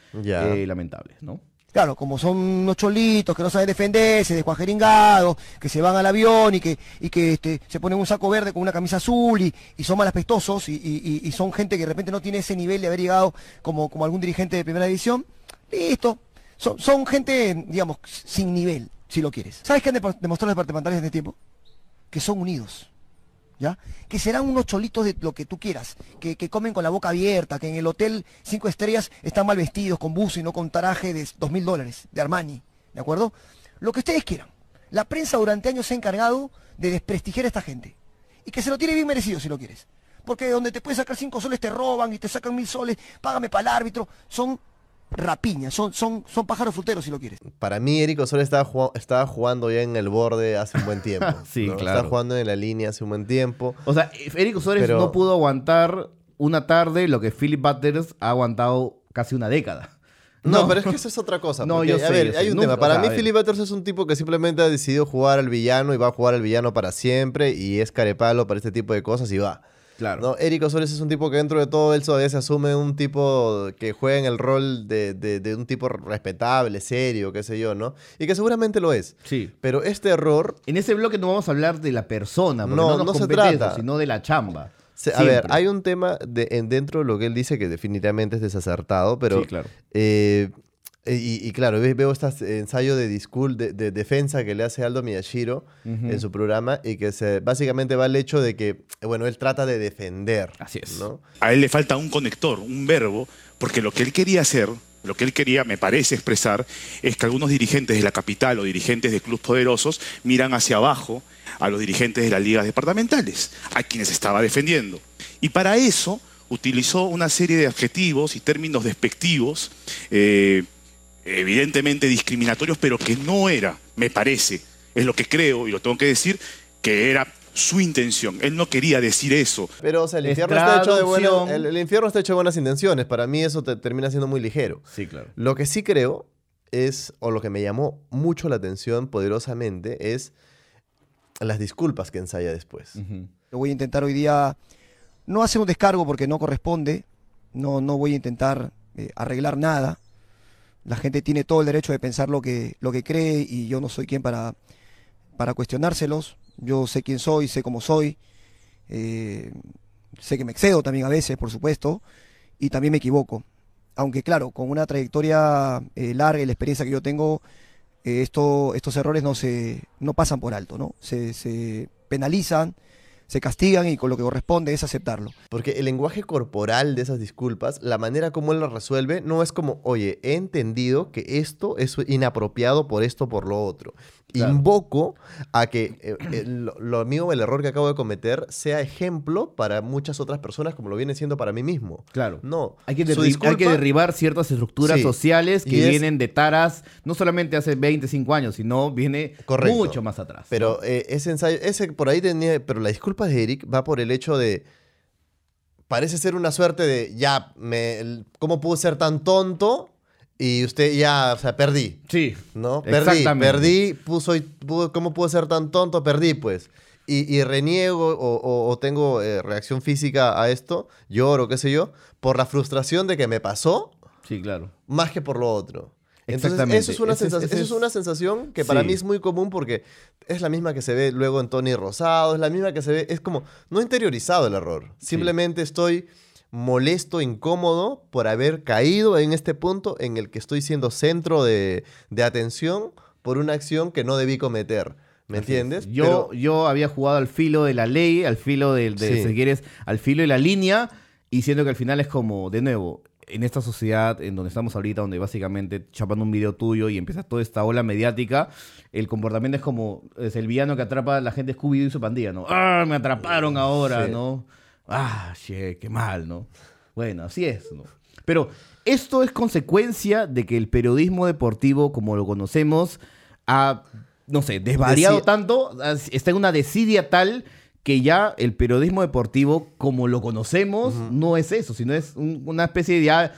eh, lamentables, ¿no? Claro, como son unos cholitos que no saben defenderse, descuajeringados, que se van al avión y que, y que este, se ponen un saco verde con una camisa azul y, y son malapestosos y- y son gente que de repente no tiene ese nivel de haber llegado como, como algún dirigente de primera división, listo. Son, son gente, digamos, sin nivel, si lo quieres. ¿Sabes qué han depo- demostrado los departamentales en este tiempo? Que son unidos. ¿Ya? Que serán unos cholitos de lo que tú quieras, que, que comen con la boca abierta, que en el hotel cinco estrellas están mal vestidos, con buzo y no con traje de dos mil dólares, de Armani, ¿de acuerdo? Lo que ustedes quieran. La prensa durante años se ha encargado de desprestigiar a esta gente. Y que se lo tiene bien merecido si lo quieres. Porque donde te puedes sacar cinco soles te roban y te sacan mil soles, págame para el árbitro. Son rapiñas, son, son, son pájaros fruteros si lo quieres. Para mí, Eric Osorio estaba, jugando, estaba jugando ya en el borde hace un buen tiempo. <laughs> Sí, ¿no? claro. Estaba jugando en la línea hace un buen tiempo. O sea, Eric Osores Pero- no pudo aguantar una tarde lo que Philip Butters ha aguantado casi una década. No, pero es que eso es otra cosa. <laughs> No, porque, yo a sé, ver, yo sé. hay un Nunca- tema. o Para sea, mí. Philip Butters es un tipo que simplemente ha decidido jugar al villano y va a jugar al villano para siempre y es carepalo para este tipo de cosas y va. Claro. No, Eric Osores es un tipo que dentro de todo él todavía se asume un tipo que juega en el rol de, de- de un tipo respetable, serio, qué sé yo, ¿no? Y que seguramente lo es. Sí. Pero este error En ese bloque no vamos a hablar de la persona, porque No, no, nos no se trata. eso, sino de la chamba. Se- a ver, hay un tema de, en, dentro de lo que él dice que definitivamente es desacertado, pero... Sí, claro. eh, y, y claro, ve- veo este ensayo de, discul de, de defensa que le hace Aldo Miyashiro en su programa y que se, básicamente va al hecho de que, bueno, él trata de defender. Así es. ¿no? A él le falta un conector, un verbo, porque lo que él quería hacer, lo que él quería, me parece expresar, es que algunos dirigentes de la capital o dirigentes de clubes poderosos miran hacia abajo a los dirigentes de las ligas departamentales, a quienes estaba defendiendo. Y para eso utilizó una serie de adjetivos y términos despectivos, eh, evidentemente discriminatorios, pero que no era, me parece, es lo que creo y lo tengo que decir, que era su intención. Él no quería decir eso. Pero, o sea, el infierno, está hecho de buenas, traducción. el, el infierno está hecho de buenas intenciones. Para mí eso te termina siendo muy ligero. Sí, claro. Lo que sí creo es, o lo que me llamó mucho la atención poderosamente, es las disculpas que ensaya después. Lo voy a intentar hoy día no hacer un descargo porque no corresponde, no, no voy a intentar eh, arreglar nada. La gente tiene todo el derecho de pensar lo que, lo que cree y yo no soy quien para, para cuestionárselos. Yo sé quién soy, sé cómo soy, eh, sé que me excedo también a veces, por supuesto, y también me equivoco. Aunque claro, con una trayectoria eh, larga y la experiencia que yo tengo, eh, esto, estos errores no, se, no pasan por alto, ¿no? Se, se penalizan, se castigan y con lo que corresponde es aceptarlo. Porque el lenguaje corporal de esas disculpas, la manera como él lo resuelve, no es como, oye, he entendido que esto es inapropiado por esto, por lo otro. Claro. Invoco a que eh, eh, lo, lo mío, el error que acabo de cometer, sea ejemplo para muchas otras personas como lo viene siendo para mí mismo. Claro. No. Hay que, hay derribar ciertas estructuras Sí. sociales que es- vienen de taras, no solamente hace 25 años, sino viene Correcto. mucho más atrás. Pero eh, ese ensayo, ese por ahí tenía, pero la disculpa de Eric va por el hecho de, parece ser una suerte de, ya, me, ¿cómo pude ser tan tonto? Y usted ya, o sea, perdí. Sí. ¿No? Perdí, Exactamente. perdí, puso, ¿cómo pude ser tan tonto? Perdí, pues. Y, y reniego o, o- o tengo eh, reacción física a esto, lloro, qué sé yo, por la frustración de que me pasó, Sí, claro. más que por lo otro. Entonces, Exactamente. eso es, una Ese sensación, ese eso es una sensación que para Sí. mí es muy común porque es la misma que se ve luego en Tony Rosado, es la misma que se ve, es como, no he interiorizado el error, simplemente estoy molesto, incómodo por haber caído en este punto en el que estoy siendo centro de, de atención por una acción que no debí cometer. ¿Me Así es. entiendes? Yo, Pero- yo había jugado al filo de la ley, al filo de, de Sí. si quieres, al filo de la línea, y siento que al final es como, de nuevo, en esta sociedad en donde estamos ahorita, donde básicamente chapan un video tuyo y empieza toda esta ola mediática, el comportamiento es como es el villano que atrapa a la gente Scooby-Doo y su pandilla, ¿no? ¡Ah, me atraparon ahora, Sí. ¿no? ¡Ah, che, qué mal, ¿no? Bueno, así es, ¿no? Pero esto es consecuencia de que el periodismo deportivo, como lo conocemos, ha, no sé, desvariado tanto, está en una desidia tal que ya el periodismo deportivo, como lo conocemos, no es eso, sino es un- una especie de ya,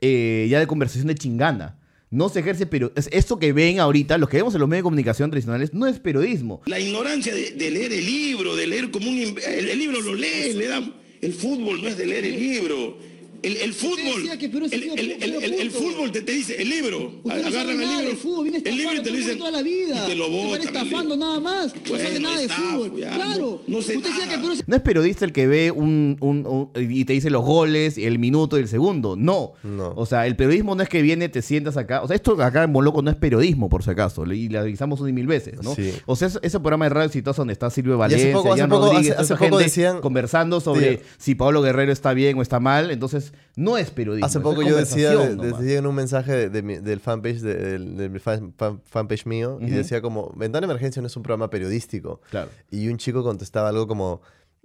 eh, ya de conversación de chingana. No se ejerce pero Esto que ven ahorita, lo que vemos en los medios de comunicación tradicionales, no es periodismo. La ignorancia de, leer el libro, de leer como un... El, el libro lo lee, le dan... El fútbol no es de leer el libro. El, el fútbol... que Perú el, el el- el- el- el fútbol. te, te dice, el libro. Agarran el libro. de fútbol, viene el libro y te lo dicen... toda la vida. Y te lo botan. estafando nada más. No sabe nada de fútbol. ya, claro. no- no sé Usted decía nada. que Perú es No es periodista el que ve un, un- un- y te dice los goles, el minuto y el segundo. No. No. O sea, el periodismo no es que viene, te sientas acá. O sea, esto acá en Moloco no es periodismo, por si acaso. Y le avisamos una y mil veces, ¿no? Sí. O sea, es- ese programa de radio exitoso donde está Silvio Valencia, hace poco, hace poco, Rodríguez, hace- hace poco gente decían- conversando sobre Sí. si Pablo Guerrero está bien o está mal. Entonces, no es periodismo. Hace poco es yo decía, de- decía en un mensaje de, de mi- del fanpage, de, del- fan- fan- fanpage mío, y decía como, Ventana Emergencia no es un programa periodístico. Claro. Y un chico contestaba algo como,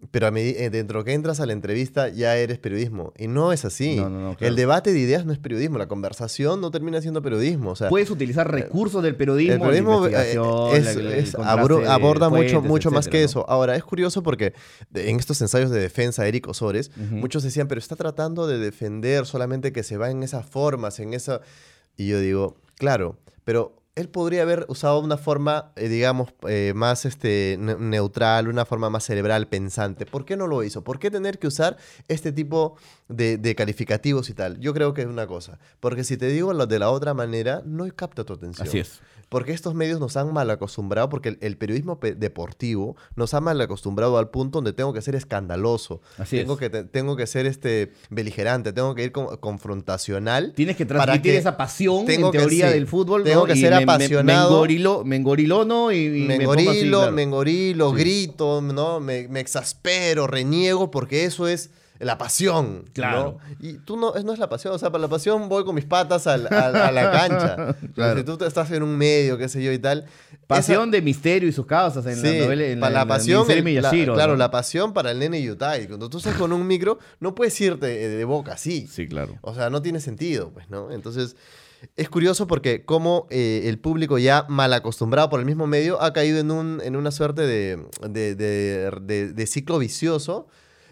pero a medi- eh, dentro que entras a la entrevista ya eres periodismo. Y no es así. No, no, no, claro. El debate de ideas no es periodismo, la conversación no termina siendo periodismo. O sea, Puedes utilizar recursos del periodismo, el periodismo la eh, es- la- es- abro- aborda mucho, fuentes, mucho más etcétera, que eso. Ahora, es curioso porque en estos ensayos de defensa, Eric Osores, muchos decían, pero está tratando de defender solamente que se va en esas formas, en esa... Y yo digo, claro, pero él podría haber usado una forma, eh, digamos, eh, más este, ne- neutral, una forma más cerebral, pensante. ¿Por qué no lo hizo? ¿Por qué tener que usar este tipo de, calificativos y tal? Yo creo que es una cosa. Porque si te digo lo de la otra manera, no capta tu atención. Así es. Porque estos medios nos han mal acostumbrado, porque el, el periodismo pe- deportivo nos ha mal acostumbrado al punto donde tengo que ser escandaloso. Así tengo es. Que, te- tengo que ser este beligerante, tengo que ir con- confrontacional. Tienes que para transmitir que- esa pasión tengo en que- teoría sí, del fútbol. Tengo ¿no? que Y ser me- apasionado. Me, engorilo, me engorilono y, y así, claro. me engorilo, grito, ¿no? Me, me exaspero, reniego, porque eso es la pasión. ¿no? Claro. Y tú no, es- no es la pasión, o sea, para la pasión voy con mis patas al- al- a la cancha. <laughs> Claro. Si tú estás en un medio, qué sé yo y tal. Pasión esa- de misterio y sus causas en Sí, la novela. En para la, en pasión, miniserie el- la- claro, ¿no? la pasión para el nene Yutai. Cuando tú estás con un micro, no puedes irte eh, de boca así. Sí, claro. O sea, no tiene sentido, pues, ¿no? Entonces, es curioso porque como eh, el público ya mal acostumbrado por el mismo medio ha caído en, un, en una suerte de- de- de ciclo vicioso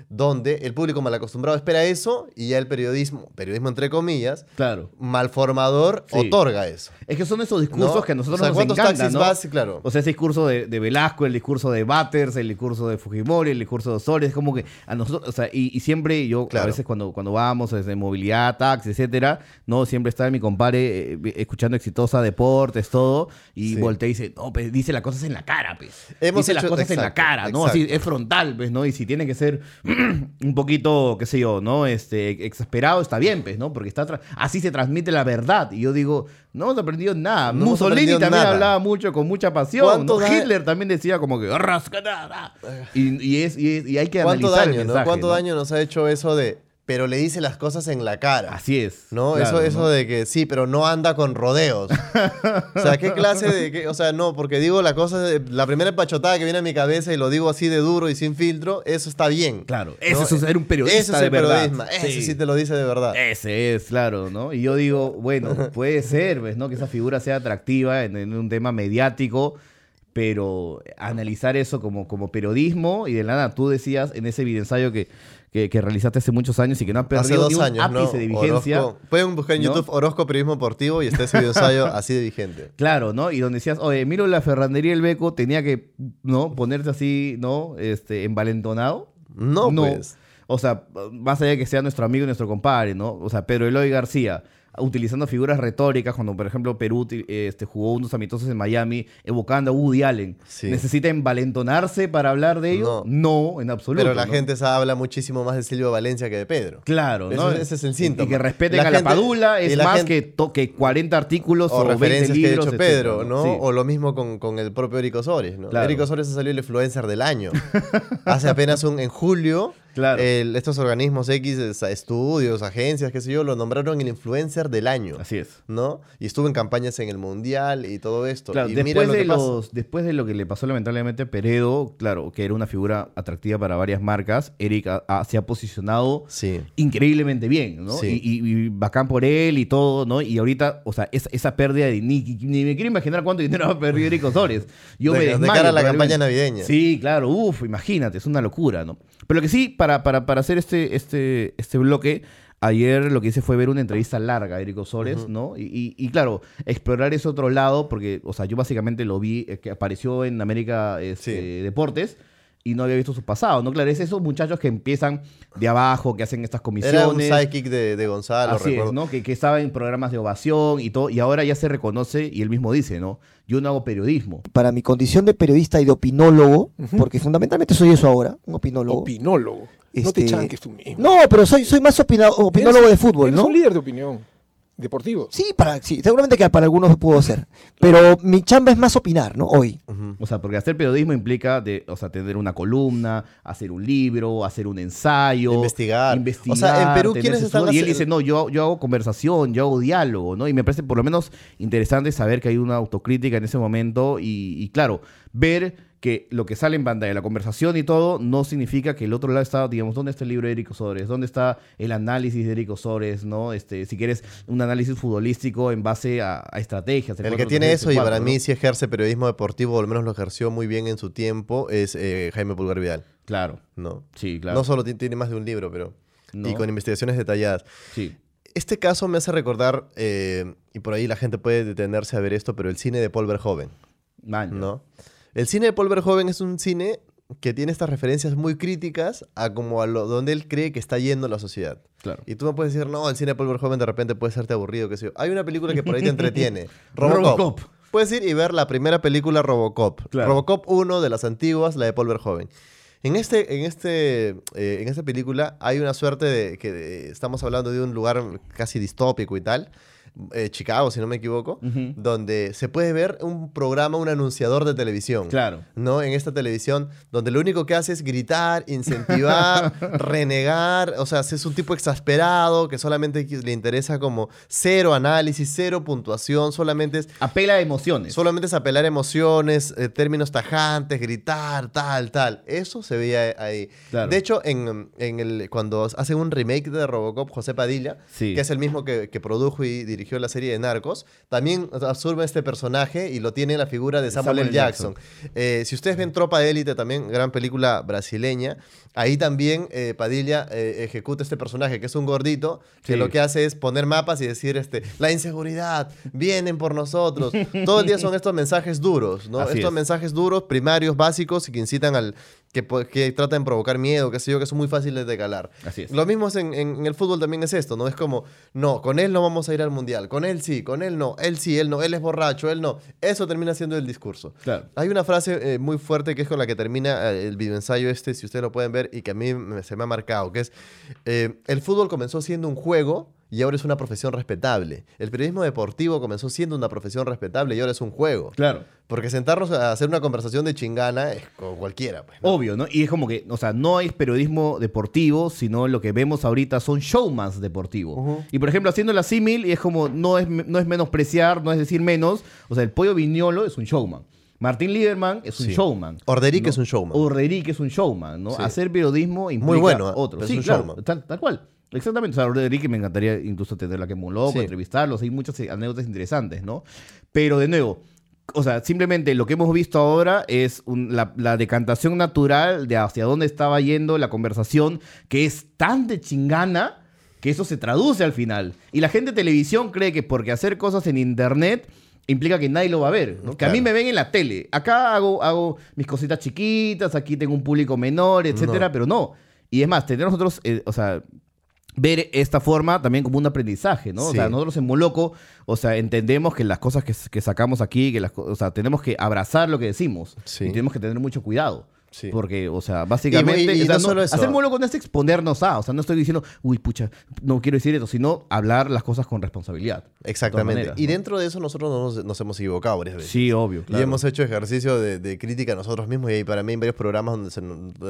donde el público mal acostumbrado espera eso y ya el periodismo, periodismo entre comillas, Claro. malformador Sí. otorga eso. Es que son esos discursos ¿No? que a nosotros O sea, nos ¿cuántos encantan, taxis ¿no? vas? Claro. O sea, ese discurso de, de Velasco, el discurso de Batters, el discurso de Fujimori, el discurso de Osores, es como que a nosotros, o sea, y, y siempre yo, a Claro. veces cuando, cuando vamos desde movilidad, taxi, etcétera, no, siempre está mi compadre eh, escuchando exitosa deportes, todo, y Sí. voltea y dice, no, pues dice las cosas en la cara, pues. Hemos dice las cosas en la cara, ¿no? Así es frontal, pues, ¿no? Y si tiene que ser <clears throat> un poquito, qué sé yo, ¿no? Este, exasperado, está bien, pues, ¿no? Porque está tra- así se transmite la verdad. Y yo digo, no hemos aprendido nada. No Mussolini también nada. hablaba mucho, con mucha pasión. ¿Cuánto ¿no? da- Hitler también decía como que, "Rascanada". y, y, es, y, es- y hay que ¿Cuánto analizar el daño, no? ¿Cuánto daño nos ha hecho eso de, pero le dice las cosas en la cara? Así es. ¿No? claro, eso eso ¿no? de que sí, pero no anda con rodeos. o sea, ¿qué <laughs> clase de.? qué- o sea, no, porque digo la cosa, de- la primera empachotada que viene a mi cabeza y lo digo así de duro y sin filtro, eso está bien. Claro, ¿no? eso es ser un periodista Ese es de el verdad. periodismo, ese Sí. sí te lo dice de verdad. Ese es, claro, ¿no? Y yo digo, bueno, puede ser, ¿ves? ¿no? Que esa figura sea atractiva en, en un tema mediático, pero analizar eso como, como periodismo y de nada, tú decías en ese videoensayo que, que, que realizaste hace muchos años y que no ha Hace perdido dos ni un años, ¿no? ápice de vigencia. Orozco- pueden buscar en ¿no? YouTube Orozco Periodismo Deportivo y está ese ensayo <laughs> así de vigente. Claro, ¿no? Y donde decías, oye, Miro la Ferrandería del Beco tenía que, ¿no? Ponerse así, ¿no? Este, envalentonado. No, pues. O sea, más allá de que sea nuestro amigo y nuestro compadre, ¿no? O sea, Pedro Eloy García, utilizando figuras retóricas, cuando por ejemplo Perú este, jugó unos amistosos en Miami, evocando a Woody Allen. Sí. ¿Necesita envalentonarse para hablar de ello? No, en absoluto. Pero la ¿no? gente habla muchísimo más de Silvio Valencia que de Pedro. Claro, ¿no? ese es el síntoma. Y que respeten La a la Padula es la más gente- que, to- que 40 artículos o o, 20 referencias que ha hecho etcétera, Pedro, ¿no? Sí. O lo mismo con, con el propio Eric Osores, ¿no? Claro. Eric Osores ha salido el influencer del año. <laughs> Hace apenas un, en julio, Claro. el- estos organismos X, es- estudios, agencias, qué sé yo, lo nombraron el influencer del año. Así es. ¿No? Y estuvo en campañas en el Mundial y todo esto. Claro, y mira después, lo de que pasa. los, después de lo que le pasó lamentablemente a Peredo, claro, que era una figura atractiva para varias marcas, Eric se ha posicionado Sí. increíblemente bien, ¿no? Sí. Y, y- y bacán por él y todo, ¿no? Y ahorita, o sea, esa, esa pérdida de... Ni, ni me quiero imaginar cuánto dinero ha perdido Eric Osores. Yo De- me de cara a la campaña navideña. Sí, claro, uff, imagínate, es una locura, ¿no? Pero lo que sí, para, para, para hacer este, este, este bloque, ayer lo que hice fue ver una entrevista larga a Eric Osores, ¿no? Y, y- y claro, explorar ese otro lado, porque, o sea, yo básicamente lo vi, eh, que apareció en América este, Deportes, y no había visto su pasado, ¿no? Claro, es esos muchachos que empiezan de abajo, que hacen estas comisiones. Era un sidekick de, de Gonzalo, Así recuerdo. es, ¿no? Que, que estaba en programas de ovación y todo, y ahora ya se reconoce, y él mismo dice, ¿no? Yo no hago periodismo. Para mi condición de periodista y de opinólogo, porque fundamentalmente soy eso ahora, un opinólogo. Opinólogo. No te Este, chanques tú mismo. No, pero soy, soy más opina- opinólogo Eres- de fútbol, eres ¿no? un líder de opinión. Deportivo. Sí, para, sí, seguramente que para algunos puedo ser. Pero mi chamba es más opinar, ¿no? Hoy. O sea, porque hacer periodismo implica de, o sea, tener una columna, hacer un libro, hacer un ensayo, Investigar. investigar, O sea, en Perú, ¿quiénes están. Y él dice, no, yo, yo hago conversación, yo hago diálogo, ¿no? Y me parece por lo menos interesante saber que hay una autocrítica en ese momento y, y claro, ver que lo que sale en pantalla, la conversación y todo, no significa que el otro lado está, digamos, ¿dónde está el libro de Eric Osores? ¿Dónde está el análisis de Eric Osores? ¿no? Este, si quieres, un análisis futbolístico en base a, a estrategias. El que tiene eso y para mí sí ejerce periodismo deportivo, o al menos lo ejerció muy bien en su tiempo, es eh, Jaime Pulgar Vidal. Claro. ¿No? Sí, claro. No solo ti- tiene más de un libro, pero... Y con investigaciones detalladas. Sí. Este caso me hace recordar, eh, y por ahí la gente puede detenerse a ver esto, pero el cine de Paul Verhoeven. Maño. ¿no? El cine de Paul Verhoeven es un cine que tiene estas referencias muy críticas a como a lo donde él cree que está yendo la sociedad. Claro. Y tú me puedes decir, no, el cine de Paul Verhoeven de repente puede serte aburrido, qué sé yo. Hay una película que por ahí te <laughs> entretiene. Robocop. Robocop. Puedes ir y ver la primera película Robocop. Claro. Robocop 1 de las antiguas, la de Paul Verhoeven. En, este, en, este, eh, en esta película hay una suerte de que de- estamos hablando de un lugar casi distópico y tal, eh, Chicago, si no me equivoco, donde se puede ver un programa, un anunciador de televisión. Claro. ¿No? En esta televisión, donde lo único que hace es gritar, incentivar, <laughs> renegar. O sea, es un tipo exasperado que solamente le interesa como cero análisis, cero puntuación, solamente es. Apela a emociones. Solamente es apelar emociones, eh, términos tajantes, gritar, tal, tal. Eso se veía ahí. Claro. De hecho, en, en el, cuando hacen un remake de Robocop, José Padilla, Sí. que es el mismo que, que produjo y dirigió la serie de Narcos, también absorbe este personaje y lo tiene en la figura de Samuel, Samuel L. Jackson. Eh, si ustedes ven Tropa de Élite, también gran película brasileña, ahí también eh, Padilla eh, ejecuta este personaje, que es un gordito, que Sí. lo que hace es poner mapas y decir, este, la inseguridad, vienen por nosotros. Todo el día son <laughs> estos mensajes duros, ¿no? Así estos es. mensajes duros, primarios, básicos, y que incitan al, que, que tratan de provocar miedo, qué sé yo, que son muy fáciles de calar. Así es. Lo mismo es en, en- en el fútbol también es esto, ¿no? Es como, no, con él no vamos a ir al mundial, con él sí, con él no, él sí, él no, él es borracho, él no. Eso termina siendo el discurso. Claro. Hay una frase eh, muy fuerte que es con la que termina eh, el videoensayo este, si ustedes lo pueden ver, y que a mí me- se me ha marcado, que es, eh, el fútbol comenzó siendo un juego y ahora es una profesión respetable. El periodismo deportivo comenzó siendo una profesión respetable y ahora es un juego. Claro. Porque sentarnos a hacer una conversación de chingana es con cualquiera. Pues, ¿no? Obvio, ¿no? Y es como que, o sea, no hay periodismo deportivo, sino lo que vemos ahorita son showmans deportivos. Y por ejemplo, haciendo la símil, y es como, no es, no es menospreciar, no es decir menos. O sea, el pollo viñolo es un showman. Martín Lieberman es un Sí. showman. Orderic ¿no? es un showman. Orderic es un showman, ¿no? Sí. Hacer periodismo implica Muy bueno, ¿eh? otro. Pero es Sí, un claro, showman. tal, tal cual. Exactamente. O sea, Orderic me encantaría incluso tenerla que un loco, Sí. entrevistarlos. Hay muchas anécdotas interesantes, ¿no? Pero de nuevo, o sea, simplemente lo que hemos visto ahora es un- la, la decantación natural de hacia dónde estaba yendo la conversación, que es tan de chingana que eso se traduce al final. Y la gente de televisión cree que porque hacer cosas en internet implica que nadie lo va a ver. ¿no? Que a mí me ven en la tele. Acá hago, hago mis cositas chiquitas, aquí tengo un público menor, etcétera, No. pero no. Y es más, tener nosotros, eh, o sea, ver esta forma también como un aprendizaje, ¿no? O sea, nosotros en Moloco, o sea, entendemos que las cosas que, que sacamos aquí, que las, o sea, tenemos que abrazar lo que decimos. Sí. Y tenemos que tener mucho cuidado. Sí. Porque, o sea, básicamente, Y- y o sea, no no- solo eso. hacer Moloco no es exponernos a, o sea, no estoy diciendo, uy, pucha, no quiero decir esto, sino hablar las cosas con responsabilidad. de Exactamente. maneras, y ¿no? dentro de eso nosotros nos, nos hemos equivocado varias veces. Sí, obvio, Y claro. hemos hecho ejercicio de, de crítica a nosotros mismos y hay para mí en varios programas donde se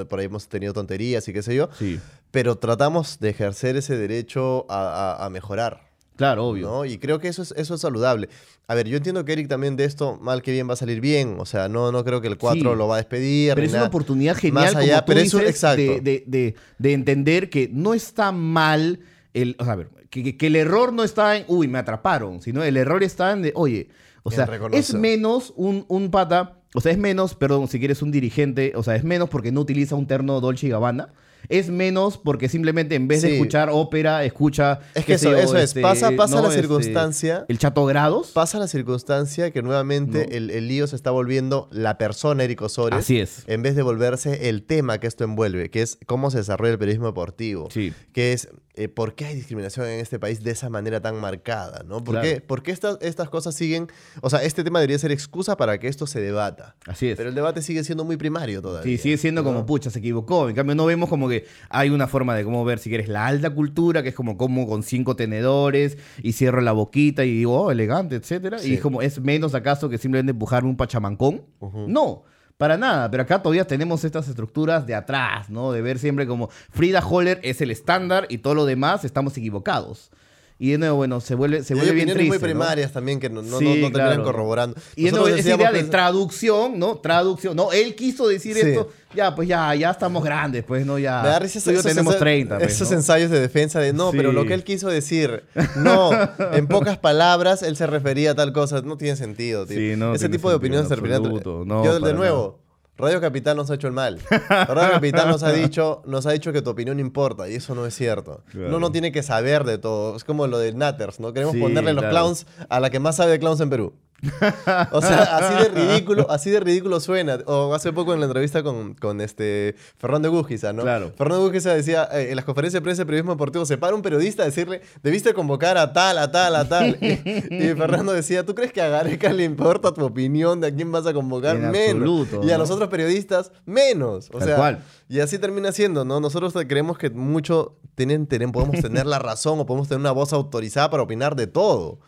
por ahí hemos tenido tonterías y qué sé yo. Sí. Pero tratamos de ejercer ese derecho a, a- a mejorar. Claro, obvio. ¿no? Y creo que eso es, eso es saludable. A ver, yo entiendo que Eric también de esto, mal que bien, va a salir bien. O sea, no, no creo que el 4 Sí. lo va a despedir. Pero es una oportunidad genial Más allá, como tú pero eso, dices, exacto. de, de- de- de entender que no está mal el, o sea, a ver, que, que- que el error no está en, uy, me atraparon, sino el error está en de, oye, o sea, es menos un, un pata, o sea, es menos, perdón, si quieres un dirigente, o sea, es menos porque no utiliza un terno Dolce y Gabbana. Es menos porque simplemente en vez de Sí. escuchar ópera, escucha. Es que eso, yo, eso es. este, Pasa, pasa ¿no? la Este, circunstancia. el chato grados. Pasa la circunstancia que nuevamente No. el, el lío se está volviendo la persona Eric Osores. Así es. En vez de volverse el tema que esto envuelve, que es cómo se desarrolla el periodismo deportivo. Sí. Que es eh, por qué hay discriminación en este país de esa manera tan marcada, ¿no? ¿Por Claro. qué, por qué estas, estas cosas siguen? O sea, este tema debería ser excusa para que esto se debata. Así es. Pero el debate sigue siendo muy primario todavía. Sí, sigue siendo como, pucha, se equivocó. En cambio, no vemos como que hay una forma de cómo ver, si quieres, la alta cultura, que es como como con cinco tenedores y cierro la boquita y digo, oh, elegante, etcétera. Sí. Y es como, ¿es menos acaso que simplemente empujarme un pachamancón? No. Para nada, pero acá todavía tenemos estas estructuras de atrás, ¿no? De ver siempre como Frida Holler es el estándar y todo lo demás estamos equivocados. Y de nuevo, bueno, se vuelve, se vuelve bien triste. muy ¿no? primarias también que no, no, Sí, no- no terminan claro. corroborando. Y de nuevo, esa idea de traducción, ¿no? Traducción. No, él quiso decir Sí. esto. Ya, pues ya, ya estamos grandes, pues, ¿no? Ya. Me da risa y yo esos tenemos ensa- 30, pues, Esos ¿no? ensayos de defensa de no, pero Sí. lo que él quiso decir, no, en pocas palabras él se refería a tal cosa, no tiene sentido, tío. No Ese tipo de opiniones no, Yo de nuevo, Radio Capital nos ha hecho el mal. Radio Capital nos ha dicho, nos ha dicho que tu opinión importa y eso no es cierto. Claro. Uno no tiene que saber de todo. Es como lo de Natters, ¿no? Queremos Sí, ponerle los claro. clowns a la que más sabe de clowns en Perú. <laughs> O sea, así de ridículo, así de ridículo suena. O hace poco en la entrevista con, con este Fernando Gújiza, ¿no? Claro. Fernando Gújiza decía, eh, en las conferencias de prensa de periodismo deportivo, se para un periodista a decirle, debiste convocar a tal, a tal, a tal. <laughs> Y, y Fernando decía, ¿tú crees que a Gareca le importa tu opinión de a quién vas a convocar? En menos. absoluto, y a ¿no? los otros periodistas, menos. O Tal sea, cual. Y así termina siendo, ¿no? Nosotros creemos que mucho tienen, tienen, podemos <laughs> tener la razón o podemos tener una voz autorizada para opinar de todo.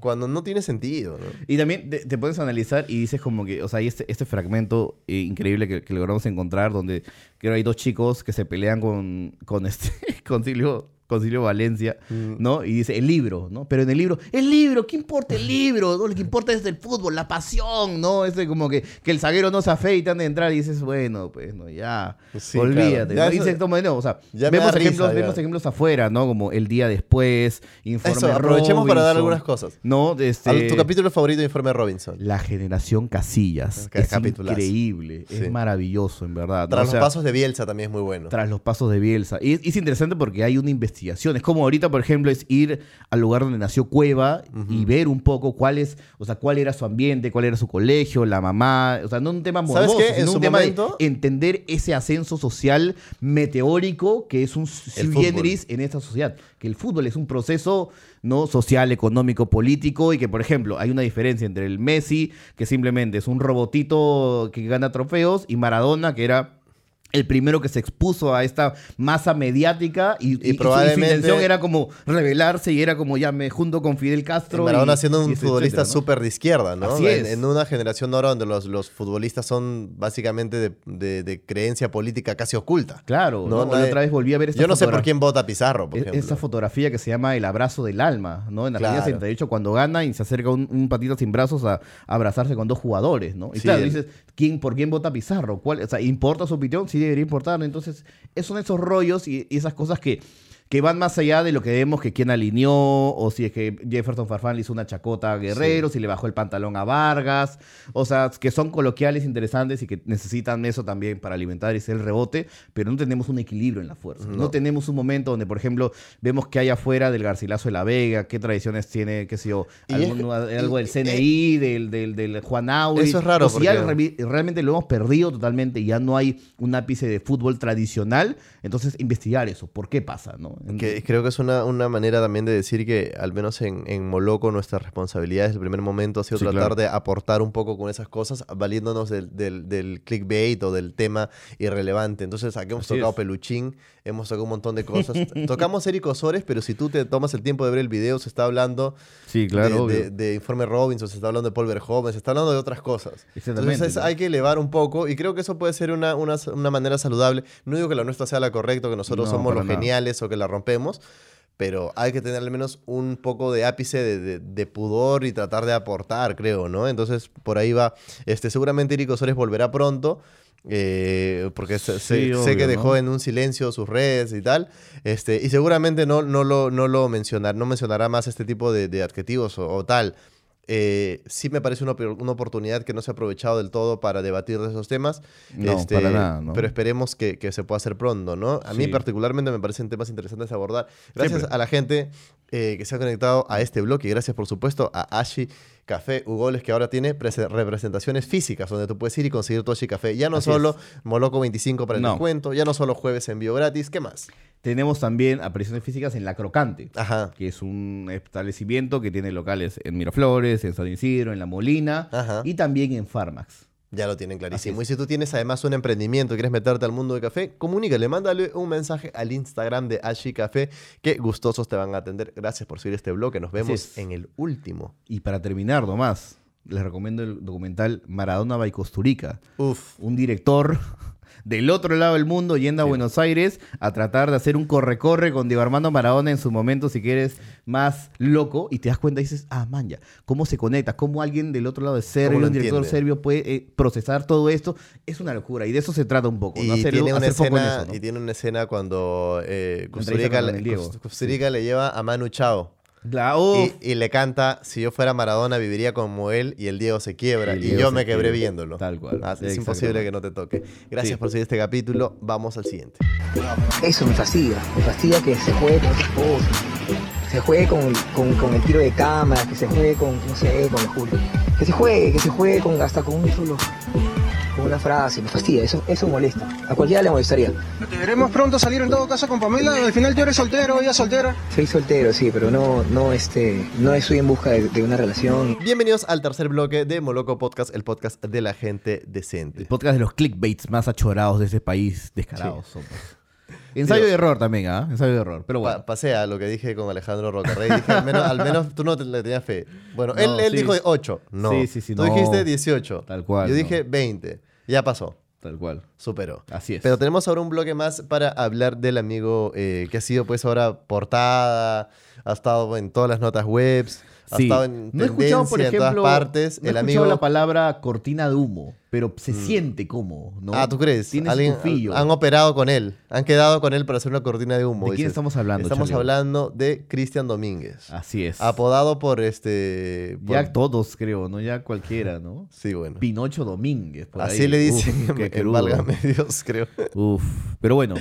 Cuando no tiene sentido, ¿no? Y también te, a analizar y dices como que, o sea, hay este, este fragmento eh, increíble que, que logramos encontrar donde creo hay dos chicos que se pelean con, con este, <laughs> con Silvio, con Silvio Valencia, Mm. ¿no? Y dice, el libro, ¿no? Pero en el libro, el libro, ¿qué importa el libro? ¿no? Lo que importa es el fútbol, la pasión, ¿no? Ese como que, que el zaguero no se afeita de entrar y dices, bueno, pues, no, ya, Sí, olvídate. claro. Ya ¿no? eso- Y como de nuevo, o sea, vemos risa, ejemplos, vemos ejemplos afuera, ¿no? Como el día después, Informe Eso, aprovechemos para dar algunas cosas. ¿No? Este, Tu capítulo favorito de Informe Robinson. la generación Casillas. Es capitulazo. increíble. Sí. Es maravilloso, en verdad. Tras O sea, los pasos de Bielsa también es muy bueno. Tras los pasos de Bielsa. Y es, es interesante porque hay una investigaciones. Como ahorita, por ejemplo, es ir al lugar donde nació Cueva y ver un poco cuál es, o sea, cuál era su ambiente, cuál era su colegio, la mamá, o sea, no un tema ¿Sabes morboso, qué? En sino un tema momento- de entender ese ascenso social meteórico que es un generis en esta sociedad. Que el fútbol es un proceso no social, económico, político y que, por ejemplo, hay una diferencia entre el Messi, que simplemente es un robotito que gana trofeos, y Maradona, que era el primero que se expuso a esta masa mediática y, y- y y su probablemente- intención era como rebelarse y era como ya me junto con Fidel Castro. Maradona siendo un futbolista súper de izquierda, ¿no? Así En, es. en una generación ahora donde los, los futbolistas son básicamente de, de- de creencia política casi oculta. Claro, ¿no? Nadie- otra vez volví a ver esta Yo no sé por quién vota Pizarro, por E- ejemplo. Esa fotografía que se llama El abrazo del alma, ¿no? En Argentina Claro. 78, cuando gana y se acerca un, un patito sin brazos a, a abrazarse con dos jugadores, ¿no? Y Sí, claro, dices, ¿quién, ¿por quién vota Pizarro? ¿Cuál, o sea, ¿importa su opinión? Sí, debería importar. Entonces, son esos rollos y esas cosas que, que van más allá de lo que vemos que quién alineó, o si es que Jefferson Farfán le hizo una chacota a Guerrero, si le bajó el pantalón a Vargas, o sea, que son coloquiales interesantes y que necesitan eso también para alimentar y ser el rebote, pero no tenemos un equilibrio en la fuerza. No, No. tenemos un momento donde, por ejemplo, vemos que hay afuera del Garcilaso de la Vega, qué tradiciones tiene, qué sé yo, algún- es- algo del CNI, del, del, del Juan Auri. Eso es raro, O si ya re- realmente lo hemos perdido totalmente y ya no hay un ápice de fútbol tradicional, entonces investigar eso, ¿por qué pasa? ¿no? Que creo que es una, una manera también de decir que, al menos en, en Moloco, nuestra responsabilidad desde el primer momento ha sido Sí, tratar claro. de aportar un poco con esas cosas, valiéndonos del, del, del clickbait o del tema irrelevante. Entonces, aquí hemos Así tocado es. Peluchín, hemos tocado un montón de cosas. <laughs> Tocamos Eric Osores, pero si tú te tomas el tiempo de ver el video, se está hablando Sí, claro, de, de- de Informe Robinson, se está hablando de Paul Verhoeven, se está hablando de otras cosas. Entonces, ¿no? hay que elevar un poco y creo que eso puede ser una, una, una manera saludable. No digo que la nuestra sea la correcta, que nosotros No, somos los nada. geniales o que la rompemos, pero hay que tener al menos un poco de ápice de, de- de pudor y tratar de aportar, creo, ¿no? Entonces, por ahí va. Este, seguramente Eric Osores volverá pronto. Eh, porque sé, sé- Sí, sé obvio, que ¿no? dejó en un silencio sus redes y tal. Este, y seguramente no, no lo, no lo mencionar, no mencionará más este tipo de, de adjetivos o, o tal. Eh, sí me parece una, una oportunidad que no se ha aprovechado del todo para debatir de esos temas. Este, No, para nada, ¿no? Pero esperemos que, que se pueda hacer pronto, ¿no? A mí Sí. particularmente me parecen temas interesantes de abordar. Gracias Siempre. a la gente eh, que se ha conectado a este blog y gracias, por supuesto, a Ashi Café Ugoles, que ahora tiene prese- representaciones físicas donde tú puedes ir y conseguir tu Ashi Café. Ya no Así solo Moloco 25 para el No. descuento, ya no solo jueves envío gratis, ¿qué más? Tenemos también apariciones físicas en La Crocante, Ajá. que es un establecimiento que tiene locales en Miraflores, en San Isidro, en La Molina Ajá. y también en Farmax. Ya lo tienen clarísimo. Y si tú tienes además un emprendimiento y quieres meterte al mundo de café, comunícale, mándale un mensaje al Instagram de Ashi Café, que gustosos te van a atender. Gracias por seguir este blog, que nos vemos en el último. Y para terminar nomás, les recomiendo el documental Maradona by Costurica. Uf. Un director del otro lado del mundo yendo a Buenos Aires a tratar de hacer un corre-corre con Diego Armando Maradona en su momento, si quieres, más loco. Y te das cuenta y dices, ah, man, ya, ¿cómo se conecta? ¿Cómo alguien del otro lado de Serbia, ¿Cómo lo un director serbio puede eh, procesar todo esto? Es una locura y de eso se trata un poco. Y, ¿no? Hacer- tiene una hacer escena, eso, ¿no? y tiene una escena cuando eh, Kusturica, Kusturica le lleva a Manu Chao. La-. Y, y le canta, si yo fuera Maradona viviría como él y el Diego se quiebra. El y yo me quebré quiebra. viéndolo. Tal cual. Ah, es imposible que no te toque. Gracias Sí. por seguir este capítulo. Vamos al siguiente. Eso me fastidia, me fastidia que se juegue con esas cosas, se juegue con, el- con, con el tiro de cámara, que se juegue con, no sé, con la Julio. Que se juegue, que se juegue con, hasta con un solo, con una frase, me fastidia, eso, eso molesta. A cualquiera le molestaría. Te veremos pronto salir en todo caso con Pamela. Al final tú eres soltero, ella soltera. Soy soltero, sí, pero no, no, este, no estoy en busca de, de una relación. Bienvenidos al tercer bloque de Moloco Podcast, el podcast de la gente decente. El podcast de los clickbaits más achorados de ese país, descarados somos. Ensayo de error también, ¿ah? Ensayo de error. Pero bueno. Pa- pasé a lo que dije con Alejandro Rocarrey. Dije, al menos, al menos tú no te- le tenías fe. Bueno, él, él sí. dijo 8. No. Sí, sí, sí, Tú no. dijiste 18. Tal cual, Yo no. dije 20. Ya pasó. Tal cual. Superó. Así es. Pero tenemos ahora un bloque más para hablar del amigo eh, que ha sido pues ahora portada, ha estado en todas las notas webs, ha Sí. estado en No he escuchado, por tendencia en ejemplo, todas partes. no he el escuchado amigo... la palabra cortina de humo, pero se Mm. siente como, ¿no? Ah, ¿tú crees? Tiene Alguien- tufillo. han operado con él, han quedado con él para hacer una cortina de humo. ¿De quién estamos hablando, Estamos Charlie? hablando de Cristian Domínguez. Así es. Apodado por este... por- Ya todos, creo, ¿no? Ya cualquiera, ¿no? Sí, bueno. Pinocho Domínguez. por Así ahí. le Uf, dicen qué <laughs> en crudo. Válgame Dios, creo. Uf. Pero bueno.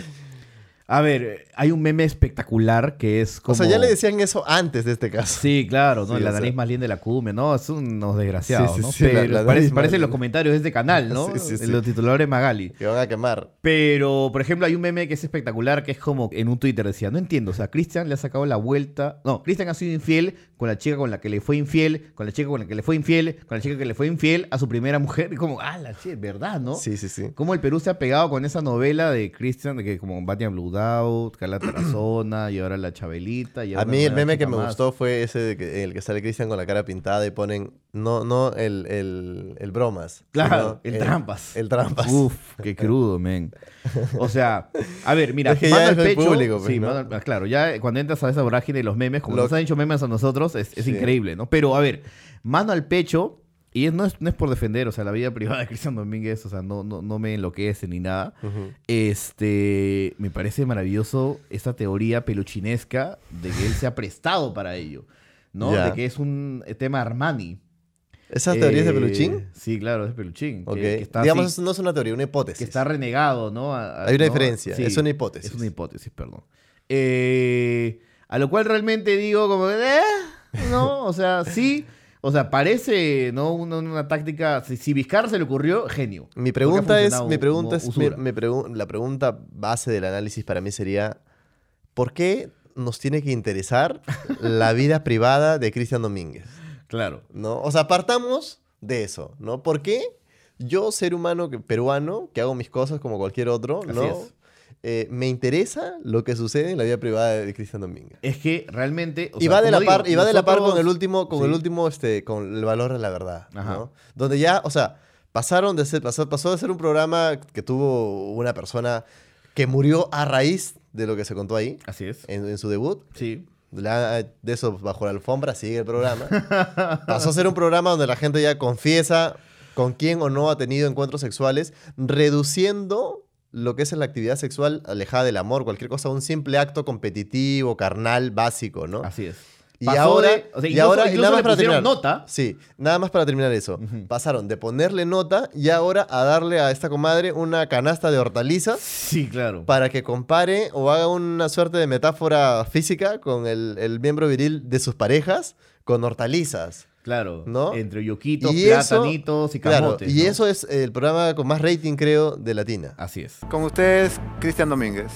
A ver, hay un meme espectacular que es como... O sea, ya le decían eso antes de este caso. Sí, claro, ¿no? Sí, la sea. nariz más linda de la cumbia, ¿no? Es unos desgraciados, Sí, sí, ¿no? la- Pero la parece, más parecen los comentarios de este canal, ¿no? <laughs> Sí, sí. Los titulares Magali. Que van a quemar. Pero, por ejemplo, hay un meme que es espectacular, que es como en un Twitter decía, no entiendo, o sea, Cristian le ha sacado la vuelta, no, Cristian ha sido infiel con la chica con la que le fue infiel, con la chica con la que le fue infiel, con la chica que le fue infiel a su primera mujer, y como, ah, la chica, ¿verdad, no? Sí, sí, sí. Como el Perú se ha pegado con esa novela de Cristian, de que como Batia Blue Out, Carla Tarazona, <clears throat> y ahora la Chabelita. Y A mí el meme que me más. gustó fue ese de que, el que sale Cristian con la cara pintada y ponen, no, no el, el, el bromas. Claro, sino el trampas. El trampas. Uf, qué crudo, men. O sea, a ver, mira, <laughs> Es que mano ya al es pecho. público, pues, sí, ¿no? mano al- ah, claro, ya cuando entras a esa vorágine de los memes, como Lo- nos han hecho memes a nosotros, es, es Sí. increíble, ¿no? Pero, a ver, mano al pecho, y es- no, es, no es por defender, o sea, la vida <laughs> privada de Cristian Domínguez, o sea, no, no, no me enloquece ni nada. Este, me parece maravilloso esta teoría peluchinesca de que él se ha prestado para ello, ¿no? De que es un eh, tema Armani. ¿Esa teoría es de Eh, Peluchín? Sí, claro, es de Peluchín. que- Ok. que está Digamos, así- no es una teoría, una hipótesis. que está renegado, ¿no? A- a- Hay una ¿no? diferencia, es una hipótesis. Es una hipótesis, perdón. Eh, a lo cual realmente digo como, eh, no, o sea, sí, o sea, parece, ¿no? Una, una táctica, si, si Vizcarra se le ocurrió, genio. Mi pregunta es, mi pregunta es, mi- usura. mi pregu- la pregunta base del análisis para mí sería, ¿por qué nos tiene que interesar la vida <laughs> privada de Cristian Domínguez? Claro. ¿No? O sea, partamos de eso, ¿no? ¿Por qué yo, ser humano peruano, que hago mis cosas como cualquier otro, Así ¿no? es. Eh, me interesa lo que sucede en la vida privada de Cristian Domínguez. Es que realmente... o y sea, va de la digo, par, y va de la par con el último, con Sí. el último, este, con el valor de la verdad. Donde ya, o sea, pasaron de ser, pasó, pasó de ser un programa que tuvo una persona que murió a raíz de lo que se contó ahí. Así es. En, en su debut. Sí. La- de eso bajo la alfombra sigue el programa. Pasó a ser un programa donde la gente ya confiesa con quién o no ha tenido encuentros sexuales, reduciendo lo que es la actividad sexual alejada del amor, cualquier cosa, un simple acto competitivo, carnal, básico, ¿no? Así es. Y Pasó ahora, de- o sea, y ahora, y nada más para terminar. nota. Sí, nada más para terminar eso. Pasaron de ponerle nota y ahora a darle a esta comadre una canasta de hortalizas. Sí, claro. Para que compare o haga una suerte de metáfora física con el, el miembro viril de sus parejas con hortalizas. Claro. ¿No? Entre yoquitos, Y eso- platanitos y claro, camotes. y ¿no? eso es el programa con más rating, creo, de Latina. Así es. Con ustedes, Cristian Domínguez.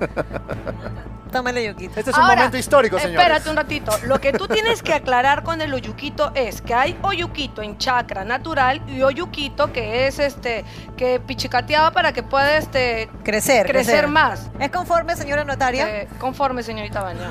<laughs> Tómale, Yuquito. Este es un momento histórico, señores. Espérate un ratito. Lo que tú tienes que aclarar con el oyuquito es que hay oyuquito en chakra natural y oyuquito que es este que pichicateaba para que pueda este Crecer, crecer, crecer. más. ¿Es conforme, señora notaria? Eh, conforme, señorita Baña.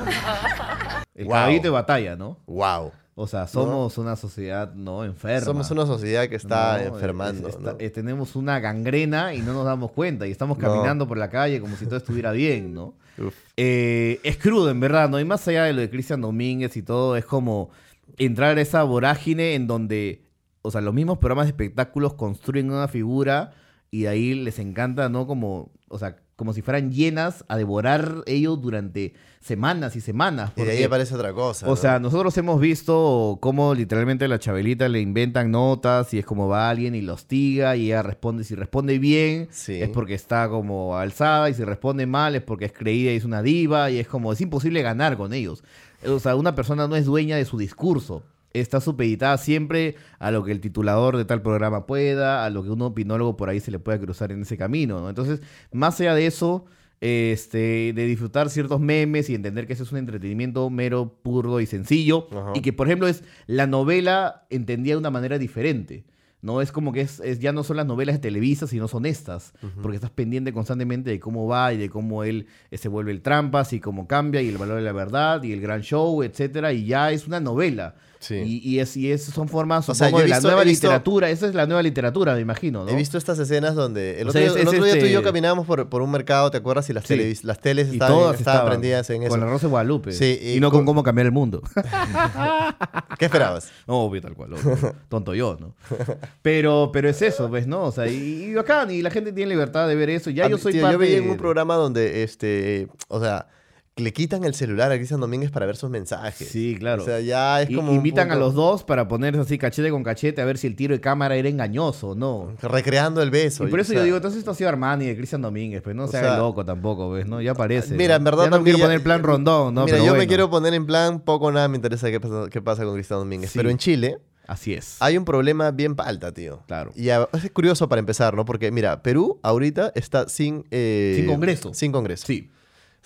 El Wow. caballito de batalla, ¿no? Wow. O sea, somos una sociedad no enferma. Somos una sociedad que está No, enfermando. es- está- ¿no? eh, tenemos una gangrena y no nos damos cuenta. Y estamos caminando por la calle como si todo estuviera bien, ¿no? <laughs> Eh, es crudo, en verdad, ¿no? Y más allá de lo de Cristian Domínguez y todo, es como entrar a esa vorágine en donde, o sea, los mismos programas de espectáculos construyen una figura y de ahí les encanta, ¿no? Como, o sea, como si fueran llenas a devorar ellos durante semanas y semanas. Y de ahí porque- aparece otra cosa. o ¿no? sea, nosotros hemos visto cómo literalmente a la Chabelita le inventan notas y es como va alguien y lo hostiga y ella responde. Si responde bien Sí. es porque está como alzada y si responde mal es porque es creída y es una diva y es como es imposible ganar con ellos. O sea, una persona no es dueña de su discurso. Está supeditada siempre a lo que el titulador de tal programa pueda, a lo que un opinólogo por ahí se le pueda cruzar en ese camino, ¿no? Entonces, más allá de eso, este, de disfrutar ciertos memes y entender que ese es un entretenimiento mero, puro y sencillo. Ajá. Y que, por ejemplo, es la novela entendida de una manera diferente. No es como que es, es- ya no son las novelas de Televisa, sino son estas. Porque estás pendiente constantemente de cómo va y de cómo él eh, se vuelve el trampas y cómo cambia y el valor de la verdad y el gran show, etcétera. Y ya es una novela. Y, y es, y es- son formas, O sea, yo de la visto- nueva he visto- literatura. Esa es la nueva literatura, me imagino, ¿no? He visto estas escenas donde el O otro, día, es- el es otro día tú y yo este- caminábamos por, por un mercado, ¿te acuerdas? Y las, Sí. televis- las teles estaban, estaban estaban prendidas en eso. Con la Rosa de Guadalupe. Sí, y, no con cómo cambiar el mundo. <laughs> ¿Qué esperabas? <laughs> No, obvio, tal cual. obvio. Tonto yo, ¿no? Pero, pero es eso, ¿ves? ¿No? O sea, y, y bacán, y la gente tiene libertad de ver eso. Ya A yo soy tío, parte yo veía en un programa donde, este, o sea, le quitan el celular a Cristian Domínguez para ver sus mensajes. Sí, claro. O sea, ya es como. invitan a los dos para ponerse así cachete con cachete a ver si el tiro de cámara era engañoso o no. Recreando el beso. Y por eso yo sea, digo, entonces esto ha sido Armani de Cristian Domínguez, pues no O se haga sea, loco tampoco, ¿ves? ¿no? Ya parece. Mira, en verdad Ya no también quiero poner plan rondón, ¿no? Mira, Pero yo me quiero poner en plan, poco nada me interesa qué pasa, qué pasa con Cristian Domínguez. Sí. Pero en Chile Así es. hay un problema bien palta, tío. Claro. Y a- es curioso para empezar, ¿no? Porque, mira, Perú ahorita está sin... eh, Sin Congreso. Sin Congreso. Sí.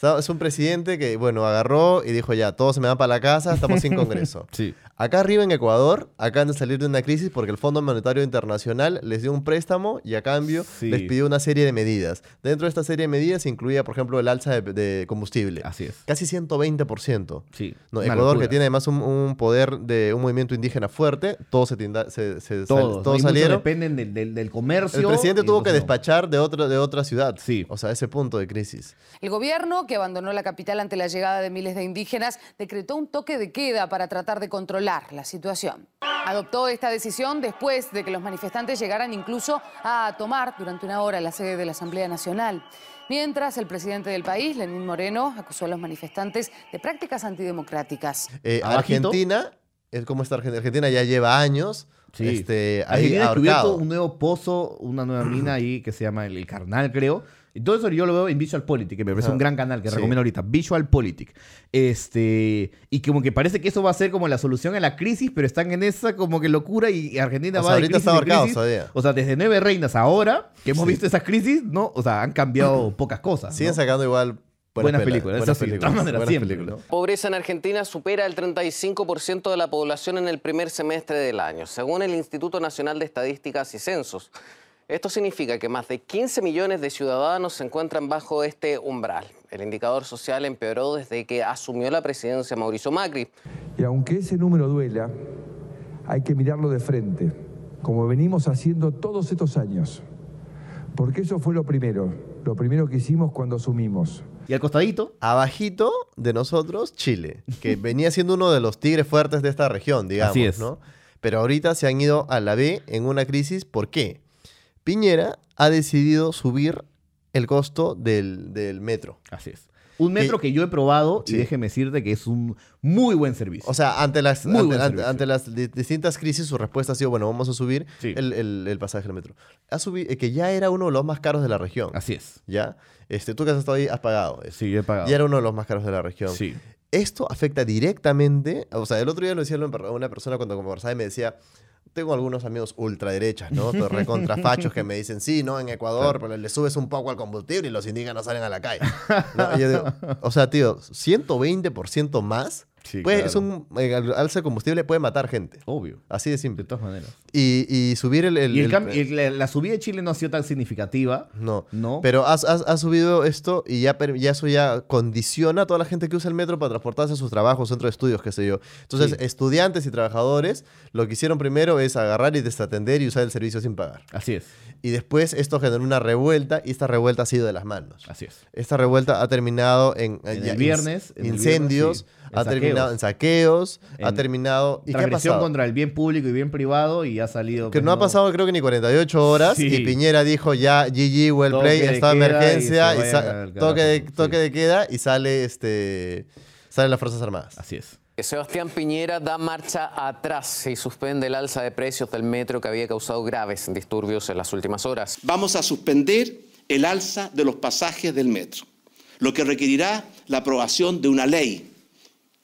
Es un presidente que, bueno, agarró y dijo ya, todos se me van para la casa, estamos sin <laughs> Congreso. Sí. Acá arriba en Ecuador acaban de salir de una crisis porque el Fondo Monetario Internacional les dio un préstamo y a cambio Sí. les pidió una serie de medidas. Dentro de esta serie de medidas incluía, por ejemplo, el alza de, de combustible. Así es. Casi 120%. Sí. No, Ecuador, locura. que tiene además un, un poder de un movimiento indígena fuerte, todos se, tinda- se- se sal- Todos, ¿no? todos salieron. dependen del, del- del comercio. El presidente tuvo que despachar de, otro, de otra ciudad. Sí. O sea, ese punto de crisis. El gobierno, que abandonó la capital ante la llegada de miles de indígenas, decretó un toque de queda para tratar de controlar la situación. Adoptó esta decisión después de que los manifestantes llegaran incluso a tomar durante una hora la sede de la Asamblea Nacional. Mientras, el presidente del país, Lenín Moreno, acusó a los manifestantes de prácticas antidemocráticas. Eh. Argentina, es como está Argentina. Argentina ya lleva años Sí. este, ahí ahorcado. un nuevo pozo, una nueva mina ahí que se llama el, el Carnal, creo. Y todo eso yo lo veo en Visual Politic, que me parece Ajá. un gran canal que Sí. recomiendo ahorita. Visual Politic. Este, y como que parece que eso va a ser como la solución a la crisis, pero están en esa como que locura y Argentina O va sea, de ahorita crisis está en ahorcado crisis. todavía. O sea, desde Nueve Reinas ahora, que hemos visto esas crisis, ¿no? O sea, han cambiado <clears throat> pocas cosas. Siguen ¿no? sacando igual Buenas películas, buenas sí, de todas maneras, buenas siempre, películas. Pobreza en Argentina supera el 35% de la población en el primer semestre del año, según el Instituto Nacional de Estadísticas y Censos. Esto significa que más de 15 millones de ciudadanos se encuentran bajo este umbral. El indicador social empeoró desde que asumió la presidencia Mauricio Macri. Y aunque ese número duela, hay que mirarlo de frente, como venimos haciendo todos estos años. Porque eso fue lo primero, lo primero que hicimos cuando asumimos. Y al costadito, Abajito de nosotros, Chile, que <laughs> venía siendo uno de los tigres fuertes de esta región, digamos, Así es. ¿no? Pero ahorita se han ido a la B en una crisis. ¿Por qué? Piñera ha decidido subir el costo del, del metro. así es. Un metro que, yo he probado Sí. y déjeme decirte que es un muy buen servicio. O sea, ante las, Muy ante, las di- distintas crisis, su respuesta ha sido, bueno, vamos a subir Sí. el, el- el pasaje del metro. Ha subido, que ya era uno de los más caros de la región. Así es. ¿Ya? Este, tú que has estado ahí, has pagado. eso. Sí, yo he pagado. Ya era uno de los más caros de la región. Sí. Esto afecta directamente, o sea, el otro día lo decía una una persona cuando conversaba y me decía, tengo algunos amigos ultraderechas, ¿no? Recontrafachos que me dicen, sí, ¿no? En Ecuador, pero le subes un poco al combustible y los indígenas salen a la calle. ¿no? Y yo <laughs> digo, o sea, tío, 120% más, Sí, puede- claro. es un eh, al- alza de combustible puede matar gente. Obvio. Así de simple. De todas maneras. Y, y subir el... el- y el el- cam- y la, la subida de Chile no ha sido tan significativa. no, No. pero has, has- has subido esto y ya, ya eso ya condiciona a toda la gente que usa el metro para transportarse a sus trabajos, centros de estudios, qué sé yo. Entonces, Sí. estudiantes y trabajadores lo que hicieron primero es agarrar y desatender y usar el servicio sin pagar. Así es. Y después esto generó una revuelta y esta revuelta ha sido de las manos. Así es. Esta revuelta ha terminado en, En ya el viernes, en incendios, viernes, sí. En ha terminado en saqueos. saqueos, ha En terminado... ¿Y qué ha pasado? contra el bien público y bien privado y ha salido. Que pues, no ha pasado creo que ni 48 horas Sí. y Piñera dijo ya GG, well Toque play, y emergencia, y al toque, de, toque de queda y sale este salen las Fuerzas Armadas. Así es. Sebastián Piñera da marcha atrás y suspende el alza de precios del metro que había causado graves disturbios en las últimas horas. Vamos a suspender el alza de los pasajes del metro, lo que requerirá la aprobación de una ley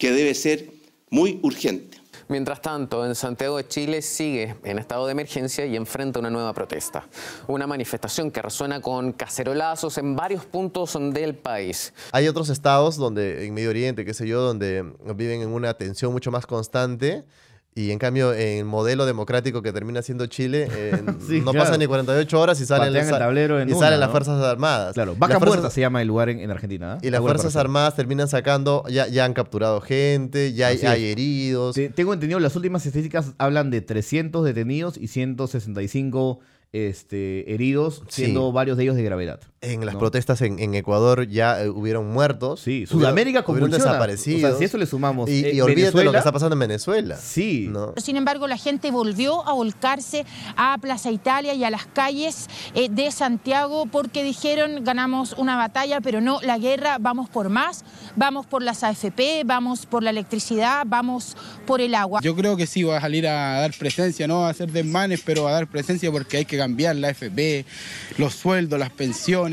que debe ser muy urgente. Mientras tanto, en Santiago de Chile sigue en estado de emergencia y enfrenta una nueva protesta. Una manifestación que resuena con cacerolazos en varios puntos del país. Hay otros estados donde en Medio Oriente, qué sé yo, donde viven en una tensión mucho más constante y en cambio en el modelo democrático que termina siendo Chile eh, <laughs> Sí, no claro. pasa ni 48 horas y salen, en y una, salen las. Fuerzas Armadas. Claro, Vaca las Muerta fuerzas- se llama el lugar en, en Argentina. ¿eh? Y las Fuerzas. Armadas terminan sacando, ya, ya han capturado gente, ya hay, heridos. Tengo entendido, las últimas estadísticas hablan de 300 detenidos y 165 este, heridos, Sí. siendo varios de ellos de gravedad. En las ¿no? protestas en, en Ecuador ya eh, hubieron muertos. Sí, Sudamérica hubieron convulsiona. desaparecidos. O sea, si eso le sumamos, Y, eh, y olvídate de lo Venezuela- que está pasando en Venezuela. Sí. ¿no? Sin embargo, la gente volvió a volcarse a Plaza Italia y a las calles eh, de Santiago porque dijeron ganamos una batalla, pero no la guerra, vamos por más, vamos por las AFP, vamos por la electricidad, vamos por el agua. Yo creo que sí, va a salir a dar presencia, no a hacer desmanes, pero a dar presencia porque hay que cambiar la FP, los sueldos, las pensiones,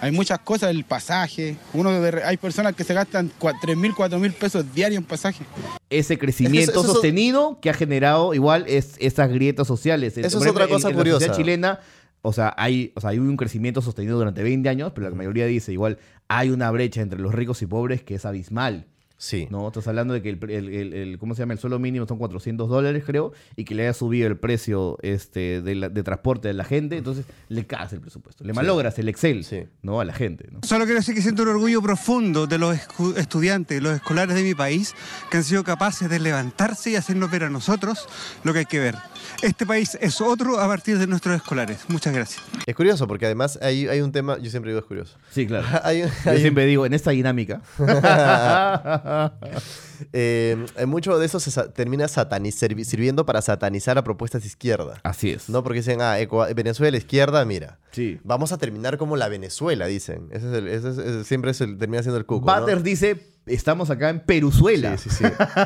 hay muchas cosas, el pasaje. Uno de- hay personas que se gastan 3 mil, 4 mil pesos diarios en pasaje. ese crecimiento eso- eso- sostenido que ha generado igual es, esas grietas sociales. Eso es otra cosa en, en La sociedad curiosa. chilena, o sea, hay, o sea, hay un crecimiento sostenido durante 20 años, pero la mayoría dice igual hay una brecha entre los ricos y pobres que es abismal. Sí. ¿no? Estás hablando de que el, el- el- el- ¿cómo se llama? El suelo mínimo son 400 dólares, creo, y que le haya subido el precio este, de, la- de transporte de la gente, entonces le cagas el presupuesto. Le Sí. malogras el Excel, ¿no? A la gente, ¿no? Solo quiero decir que siento un orgullo profundo de los estudiantes, los escolares de mi país, que han sido capaces de levantarse y hacernos ver a nosotros lo que hay que ver. Este país es otro a partir de nuestros escolares. Muchas gracias. Es curioso porque además hay, hay un tema, yo siempre digo es curioso. Sí, claro. <laughs> hay, Yo un- siempre digo, en esta dinámica. <laughs> <laughs> Eh, mucho de eso se sa- termina sirviendo para satanizar a propuestas de izquierda. Así es. No porque dicen, ah, Venezuela izquierda, mira. Sí. Vamos a terminar como la Venezuela, dicen. Ese es el- ese es- ese siempre es el- termina siendo el cuco. ¿no? Butters dice, estamos acá en Peruzuela. Sí, sí, sí.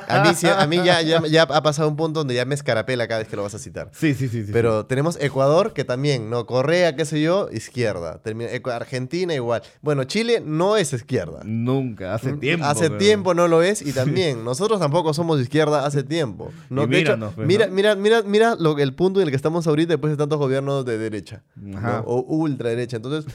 A mí, sí- a mí ya, ya, ya ha pasado un punto donde ya me escarapela cada vez que lo vas a citar. Sí, sí, sí. sí, Pero tenemos Ecuador, que también, ¿no? Correa, qué sé yo, izquierda. Termina- Argentina igual. Bueno, Chile no es izquierda. Nunca, hace tiempo. Hace pero- tiempo no lo es y <laughs> también nosotros tampoco somos izquierda hace tiempo. hecho, pues, mira, ¿no? mira, mira, mira lo, el punto en el que estamos ahorita después de tantos gobiernos de derecha Ajá. ¿no? o ultraderecha. Entonces,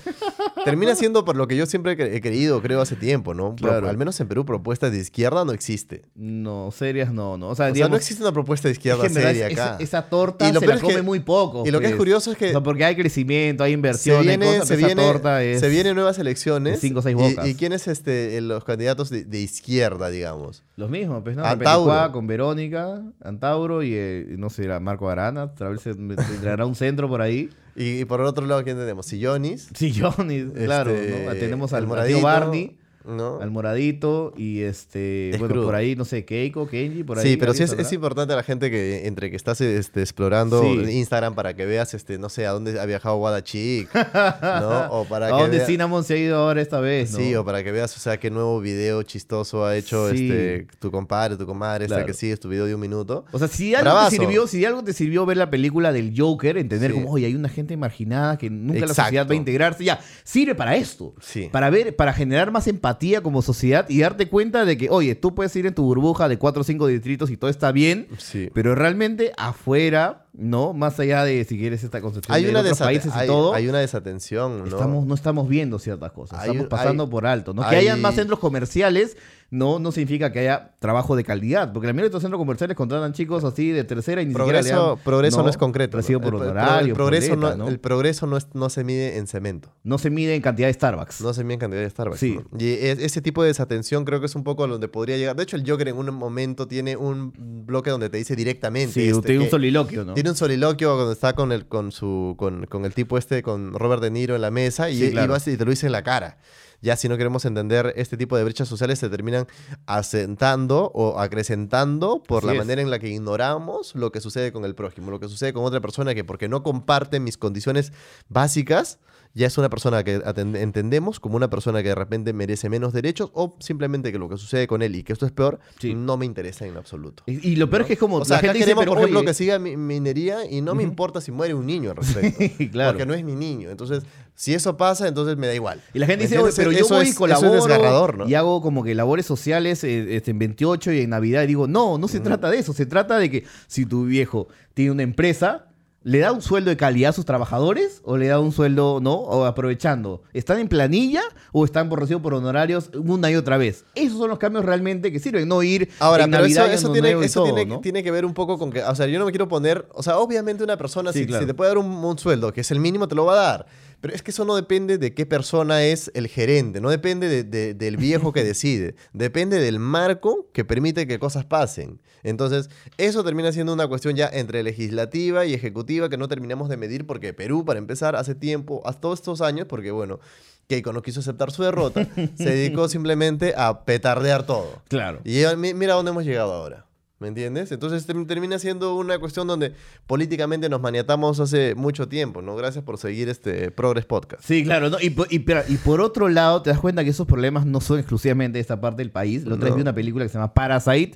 termina siendo por lo que yo siempre he cre- he creído, creo, hace tiempo, ¿no? Claro. al menos en Perú, propuestas de izquierda no existe. No, serias no, no. O sea, O sea, digamos, no existe una propuesta de izquierda es que seria esa- acá. Esa, torta Y lo se peor la es que- come muy poco. y lo que es pues. curioso es que- O sea, porque hay crecimiento, hay Se inversión, viene, hay cosas, se, pero viene, esa torta es... se vienen nuevas elecciones. cinco o seis bocas. ¿Y, quiénes este, los candidatos de, de izquierda, digamos? Los mismos, pues, ¿no? Antauro. Con Verónica, Antauro y, eh, no sé, Marco Arana. Tal vez se entrará un centro por ahí. <laughs> Y, y por el otro lado, ¿quién tenemos? Sillonis. Sillonis, claro. Este, ¿no? Tenemos al, moradito, Barney. ¿No? Al moradito y este, Es bueno, crudo. por ahí, no sé, Keiko, Kenji, por ahí. Sí, pero sí es, es importante a la gente que entre que estás este, explorando Sí. Instagram para que veas, este, no sé, a dónde ha viajado Wada Chic, <laughs> ¿no? O para ¿A que dónde vea- Cinnamon se ha ido ahora esta vez? ¿no? Sí, o para que veas, o sea, qué nuevo video chistoso ha hecho Sí. este, tu compadre, tu comadre, esta Claro. que sigues tu video de un minuto. O sea, si algo, Bravazo. te sirvió, si algo te sirvió ver la película del Joker, entender Sí. como, oye, hay una gente marginada que nunca la Exacto. sociedad va a integrarse, ya, sirve para esto. Sí. Para ver, para generar más empatía como sociedad y darte cuenta de que, oye, tú puedes ir en tu burbuja de cuatro o cinco distritos y todo está bien, Sí. pero realmente afuera, ¿no? Más allá de si quieres esta concepción Hay de una, otros países y hay, todo. hay una desatención, ¿no? Estamos, no estamos viendo ciertas cosas, Hay estamos pasando por alto. ¿no? Que hay- hayan más centros comerciales no, no significa que haya trabajo de calidad, porque la mayoría de estos centros comerciales contratan chicos así de tercera y ni siquiera Progreso, progreso no, es concreto. Por el, honorario, el progreso, no, ¿no? el progreso no, es- no se mide en cemento. No se mide en cantidad de Starbucks. No se mide en cantidad de Starbucks. Sí. ¿no? Y es- ese tipo de desatención creo que es un poco a donde podría llegar. De hecho, el Joker en un momento tiene un bloque donde te dice directamente. Sí, este, tiene un soliloquio, ¿no? Tiene un soliloquio cuando está con el, con su, con, con el tipo este, con Robert De Niro en la mesa, y, Sí, y claro. vas y te lo dice en la cara. Ya si no queremos entender este tipo de brechas sociales, se terminan asentando o acrecentando por Así la es. manera en la que ignoramos lo que sucede con el prójimo, lo que sucede con otra persona que porque no comparte mis condiciones básicas, ya es una persona que entendemos como una persona que de repente merece menos derechos o simplemente que lo que sucede con él y que esto es peor, no me interesa en absoluto. Y, y lo peor es que es como O sea, la acá gente dice, queremos, pero por ejemplo, oye, que siga mi minería y no me importa si muere un niño al respecto. <laughs> claro. Porque no es mi niño. Entonces, si eso pasa, entonces me da igual. Y la gente ¿Me dice, oye, pero yo voy y colaboro es desgarrador, ¿no? y hago como que labores sociales eh, este, en 28 y en Navidad. Y digo, no, no se trata de eso. Se trata de que si tu viejo tiene una empresa, ¿le da un sueldo de calidad a sus trabajadores o le da un sueldo, no? O aprovechando. ¿Están en planilla o están por recibo por honorarios una y otra vez? Esos son los cambios realmente que sirven. No ir Ahora, en pero eso, Navidad eso tiene, eso todo, tiene, ¿no? tiene que ver un poco con que, o sea, yo no me quiero poner, o sea, obviamente una persona, Sí, si, claro. si te puede dar un, un sueldo, que es el mínimo, te lo va a dar. Pero es que eso no depende de qué persona es el gerente, no depende de- de- del viejo que <laughs> decide, depende del marco que permite que cosas pasen. Entonces, eso termina siendo una cuestión ya entre legislativa y ejecutiva que no terminamos de medir porque Perú, para empezar, hace tiempo, hasta todos estos años, porque bueno, Keiko no quiso aceptar su derrota, se dedicó <laughs> simplemente a petardear todo. Claro. Y mira dónde hemos llegado ahora. ¿Me entiendes? Entonces term- termina siendo una cuestión donde políticamente nos maniatamos hace mucho tiempo, ¿no? Gracias por seguir este Progress Podcast. Sí, claro. ¿no? Y, por, y, pero- y por otro lado, te das cuenta que esos problemas no son exclusivamente de esta parte del país. La otra vez No. vi una película que se llama Parasite,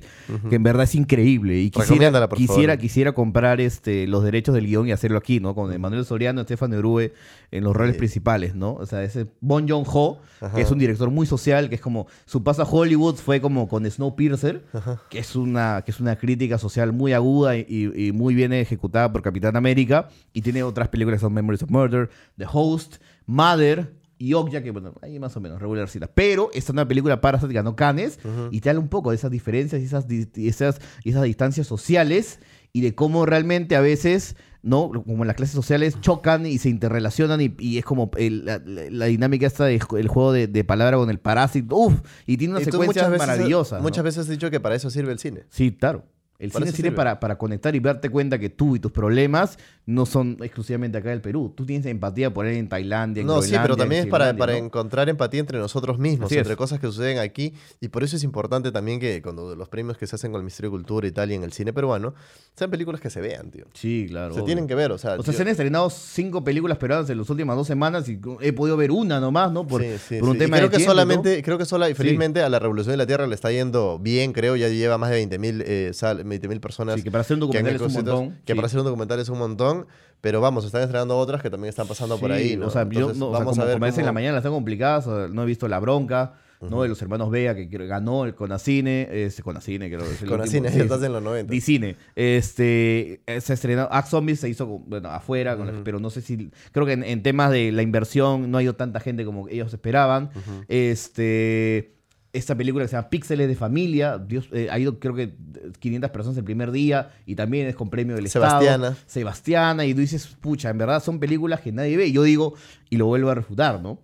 que en verdad es increíble. Y quisiera, por quisiera, favor. quisiera comprar este, los derechos del guion y hacerlo aquí, ¿no? Con Manuel Soriano Estefan Urue en los roles principales, ¿no? O sea, ese Bon Joon-ho, Ajá. que es un director muy social, que es como... Su paso a Hollywood fue como con Snowpiercer, que es, una, que es una crítica social muy aguda y, y- y muy bien ejecutada por Capitán América. Y tiene otras películas son Memories of Murder, The Host, Mother y Okja, que bueno, ahí más o menos regularcita. Pero esta es una película Parasite ganó Cannes y te habla un poco de esas diferencias y esas, esas, y esas distancias sociales y de cómo realmente a veces, ¿no? Como las clases sociales chocan y se interrelacionan y, y es como el- la, dinámica esta del juego de, de palabra con el parásito, uff, y tiene Y tú secuencias muchas veces- maravillosas. ¿no? Muchas veces has dicho que para eso sirve el cine. Sí, claro. El Para cine sirve sirve. para, para conectar y darte cuenta que tú y tus problemas no son exclusivamente acá del Perú. Tú tienes empatía por él en Tailandia, en No, sí, pero también es para, para ¿no? encontrar empatía entre nosotros mismos, entre cosas que suceden aquí. Y por eso es importante también que cuando los premios que se hacen con el Ministerio de Cultura y tal y en el cine peruano, sean películas que se vean, tío. Sí, claro. Se obvio. tienen que ver, o sea. O sea, se han estrenado cinco películas peruanas en las últimas dos semanas y he podido ver una nomás, ¿no? Por, Sí, sí, por un sí. Y tema creo de que tiempo, ¿no? solamente, creo que sola y felizmente a la Revolución de la Tierra le está yendo bien, creo, ya lleva más de 20.000 eh, sal- 20.000 personas. Sí, que para hacer un documental es un montón, Que para hacer un documental es un montón, pero vamos, están estrenando otras que también están pasando por ahí, ¿no? O sea, yo no, o sea, vamos como a ver comencé en la mañana, están complicadas. no he visto La Bronca, ¿no? De los hermanos Vega, que ganó el Conacine. Este, Conacine, creo. es el Conacine, último, ya estás en los 90. Dicine. Este, se estrenó. Axe Zombies se hizo, bueno, afuera, con la- pero no sé si. Creo que en, en temas de la inversión no ha ido tanta gente como ellos esperaban. Este. Esta película que se llama Píxeles de Familia, Dios, eh, ha ido creo que 500 personas el primer día y también es con premio del Sebastiana. Estado. Sebastiana, y tú dices, pucha, en verdad son películas que nadie ve. Y yo digo, y lo vuelvo a refutar, ¿no?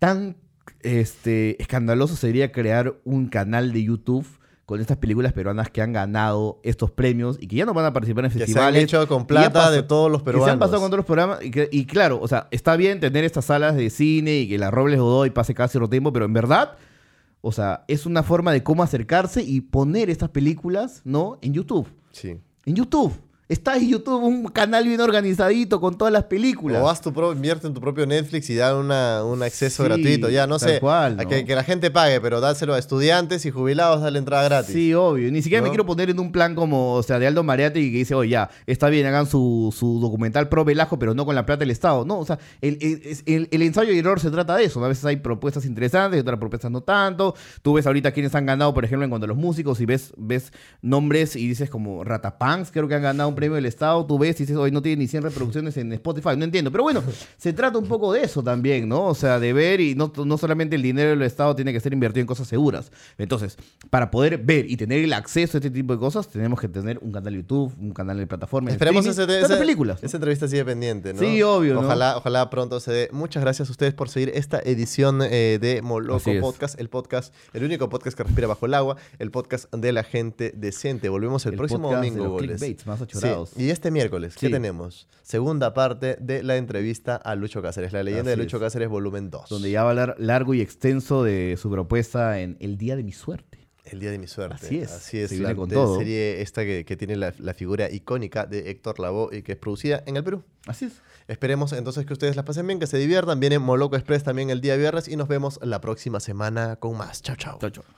Tan este, escandaloso sería crear un canal de YouTube con estas películas peruanas que han ganado estos premios y que ya no van a participar en se han festivales. hecho con plata de todos los Que se han peruanos. pasado con todos los programas. Y, que- y claro, o sea, está bien tener estas salas de cine y que la Robles Godoy pase cada cierto tiempo, pero en verdad, o sea, es una forma de cómo acercarse y poner estas películas, ¿no? En YouTube. Sí. En YouTube. Está en YouTube un canal bien organizadito con todas las películas. O haz tu pro, invierte en tu propio Netflix y da una, un acceso Sí, gratuito. Ya, no sé. cual, que, que la gente pague, pero dáselo a estudiantes y jubilados, dale entrada gratis. Sí, obvio. Ni siquiera me quiero poner en un plan como, o sea, de Aldo Mariate y que dice, oye, ya, está bien, hagan su, su documental pro Velasco, pero no con la plata del Estado. No, o sea, el, el- es- el- el ensayo y error se trata de eso. ¿no? A veces hay propuestas interesantes y otras propuestas no tanto. Tú ves ahorita quienes han ganado, por ejemplo, en cuanto a los músicos, y ves, ves nombres y dices como Ratapunks, creo que han ganado un premio del Estado. Tú ves y dices, hoy no tiene ni 100 reproducciones en Spotify. No entiendo. Pero bueno, se trata un poco de eso también, ¿no? O sea, de ver y no, no solamente el dinero del Estado tiene que ser invertido en cosas seguras. Entonces, para poder ver y tener el acceso a este tipo de cosas, tenemos que tener un canal de YouTube, un canal de plataformas. Esperemos ese, ese- películas. esa entrevista sigue pendiente, ¿no? Sí, obvio, ¿no? Ojalá, ojalá pronto se dé. Muchas gracias a ustedes por seguir esta edición eh, de Moloco. Podcast, el podcast, el único podcast que respira bajo el agua, el podcast de la gente decente. Volvemos el, El próximo domingo, goles. clickbaits más Sí, Y este miércoles, ¿qué tenemos? Segunda parte de la entrevista a Lucho Cáceres, la leyenda Así de Lucho es. Cáceres, volumen 2. Donde ya va a hablar largo y extenso de su propuesta en El Día de mi Suerte. El día de mi suerte. Así es, Así es. se la con todo. serie esta que, que tiene la, la figura icónica de Héctor Lavoe y que es producida en el Perú. Así es. Esperemos entonces que ustedes la pasen bien, que se diviertan. Viene Moloco Express también el día viernes y nos vemos la próxima semana con más. Chao, chao. Chao, chao.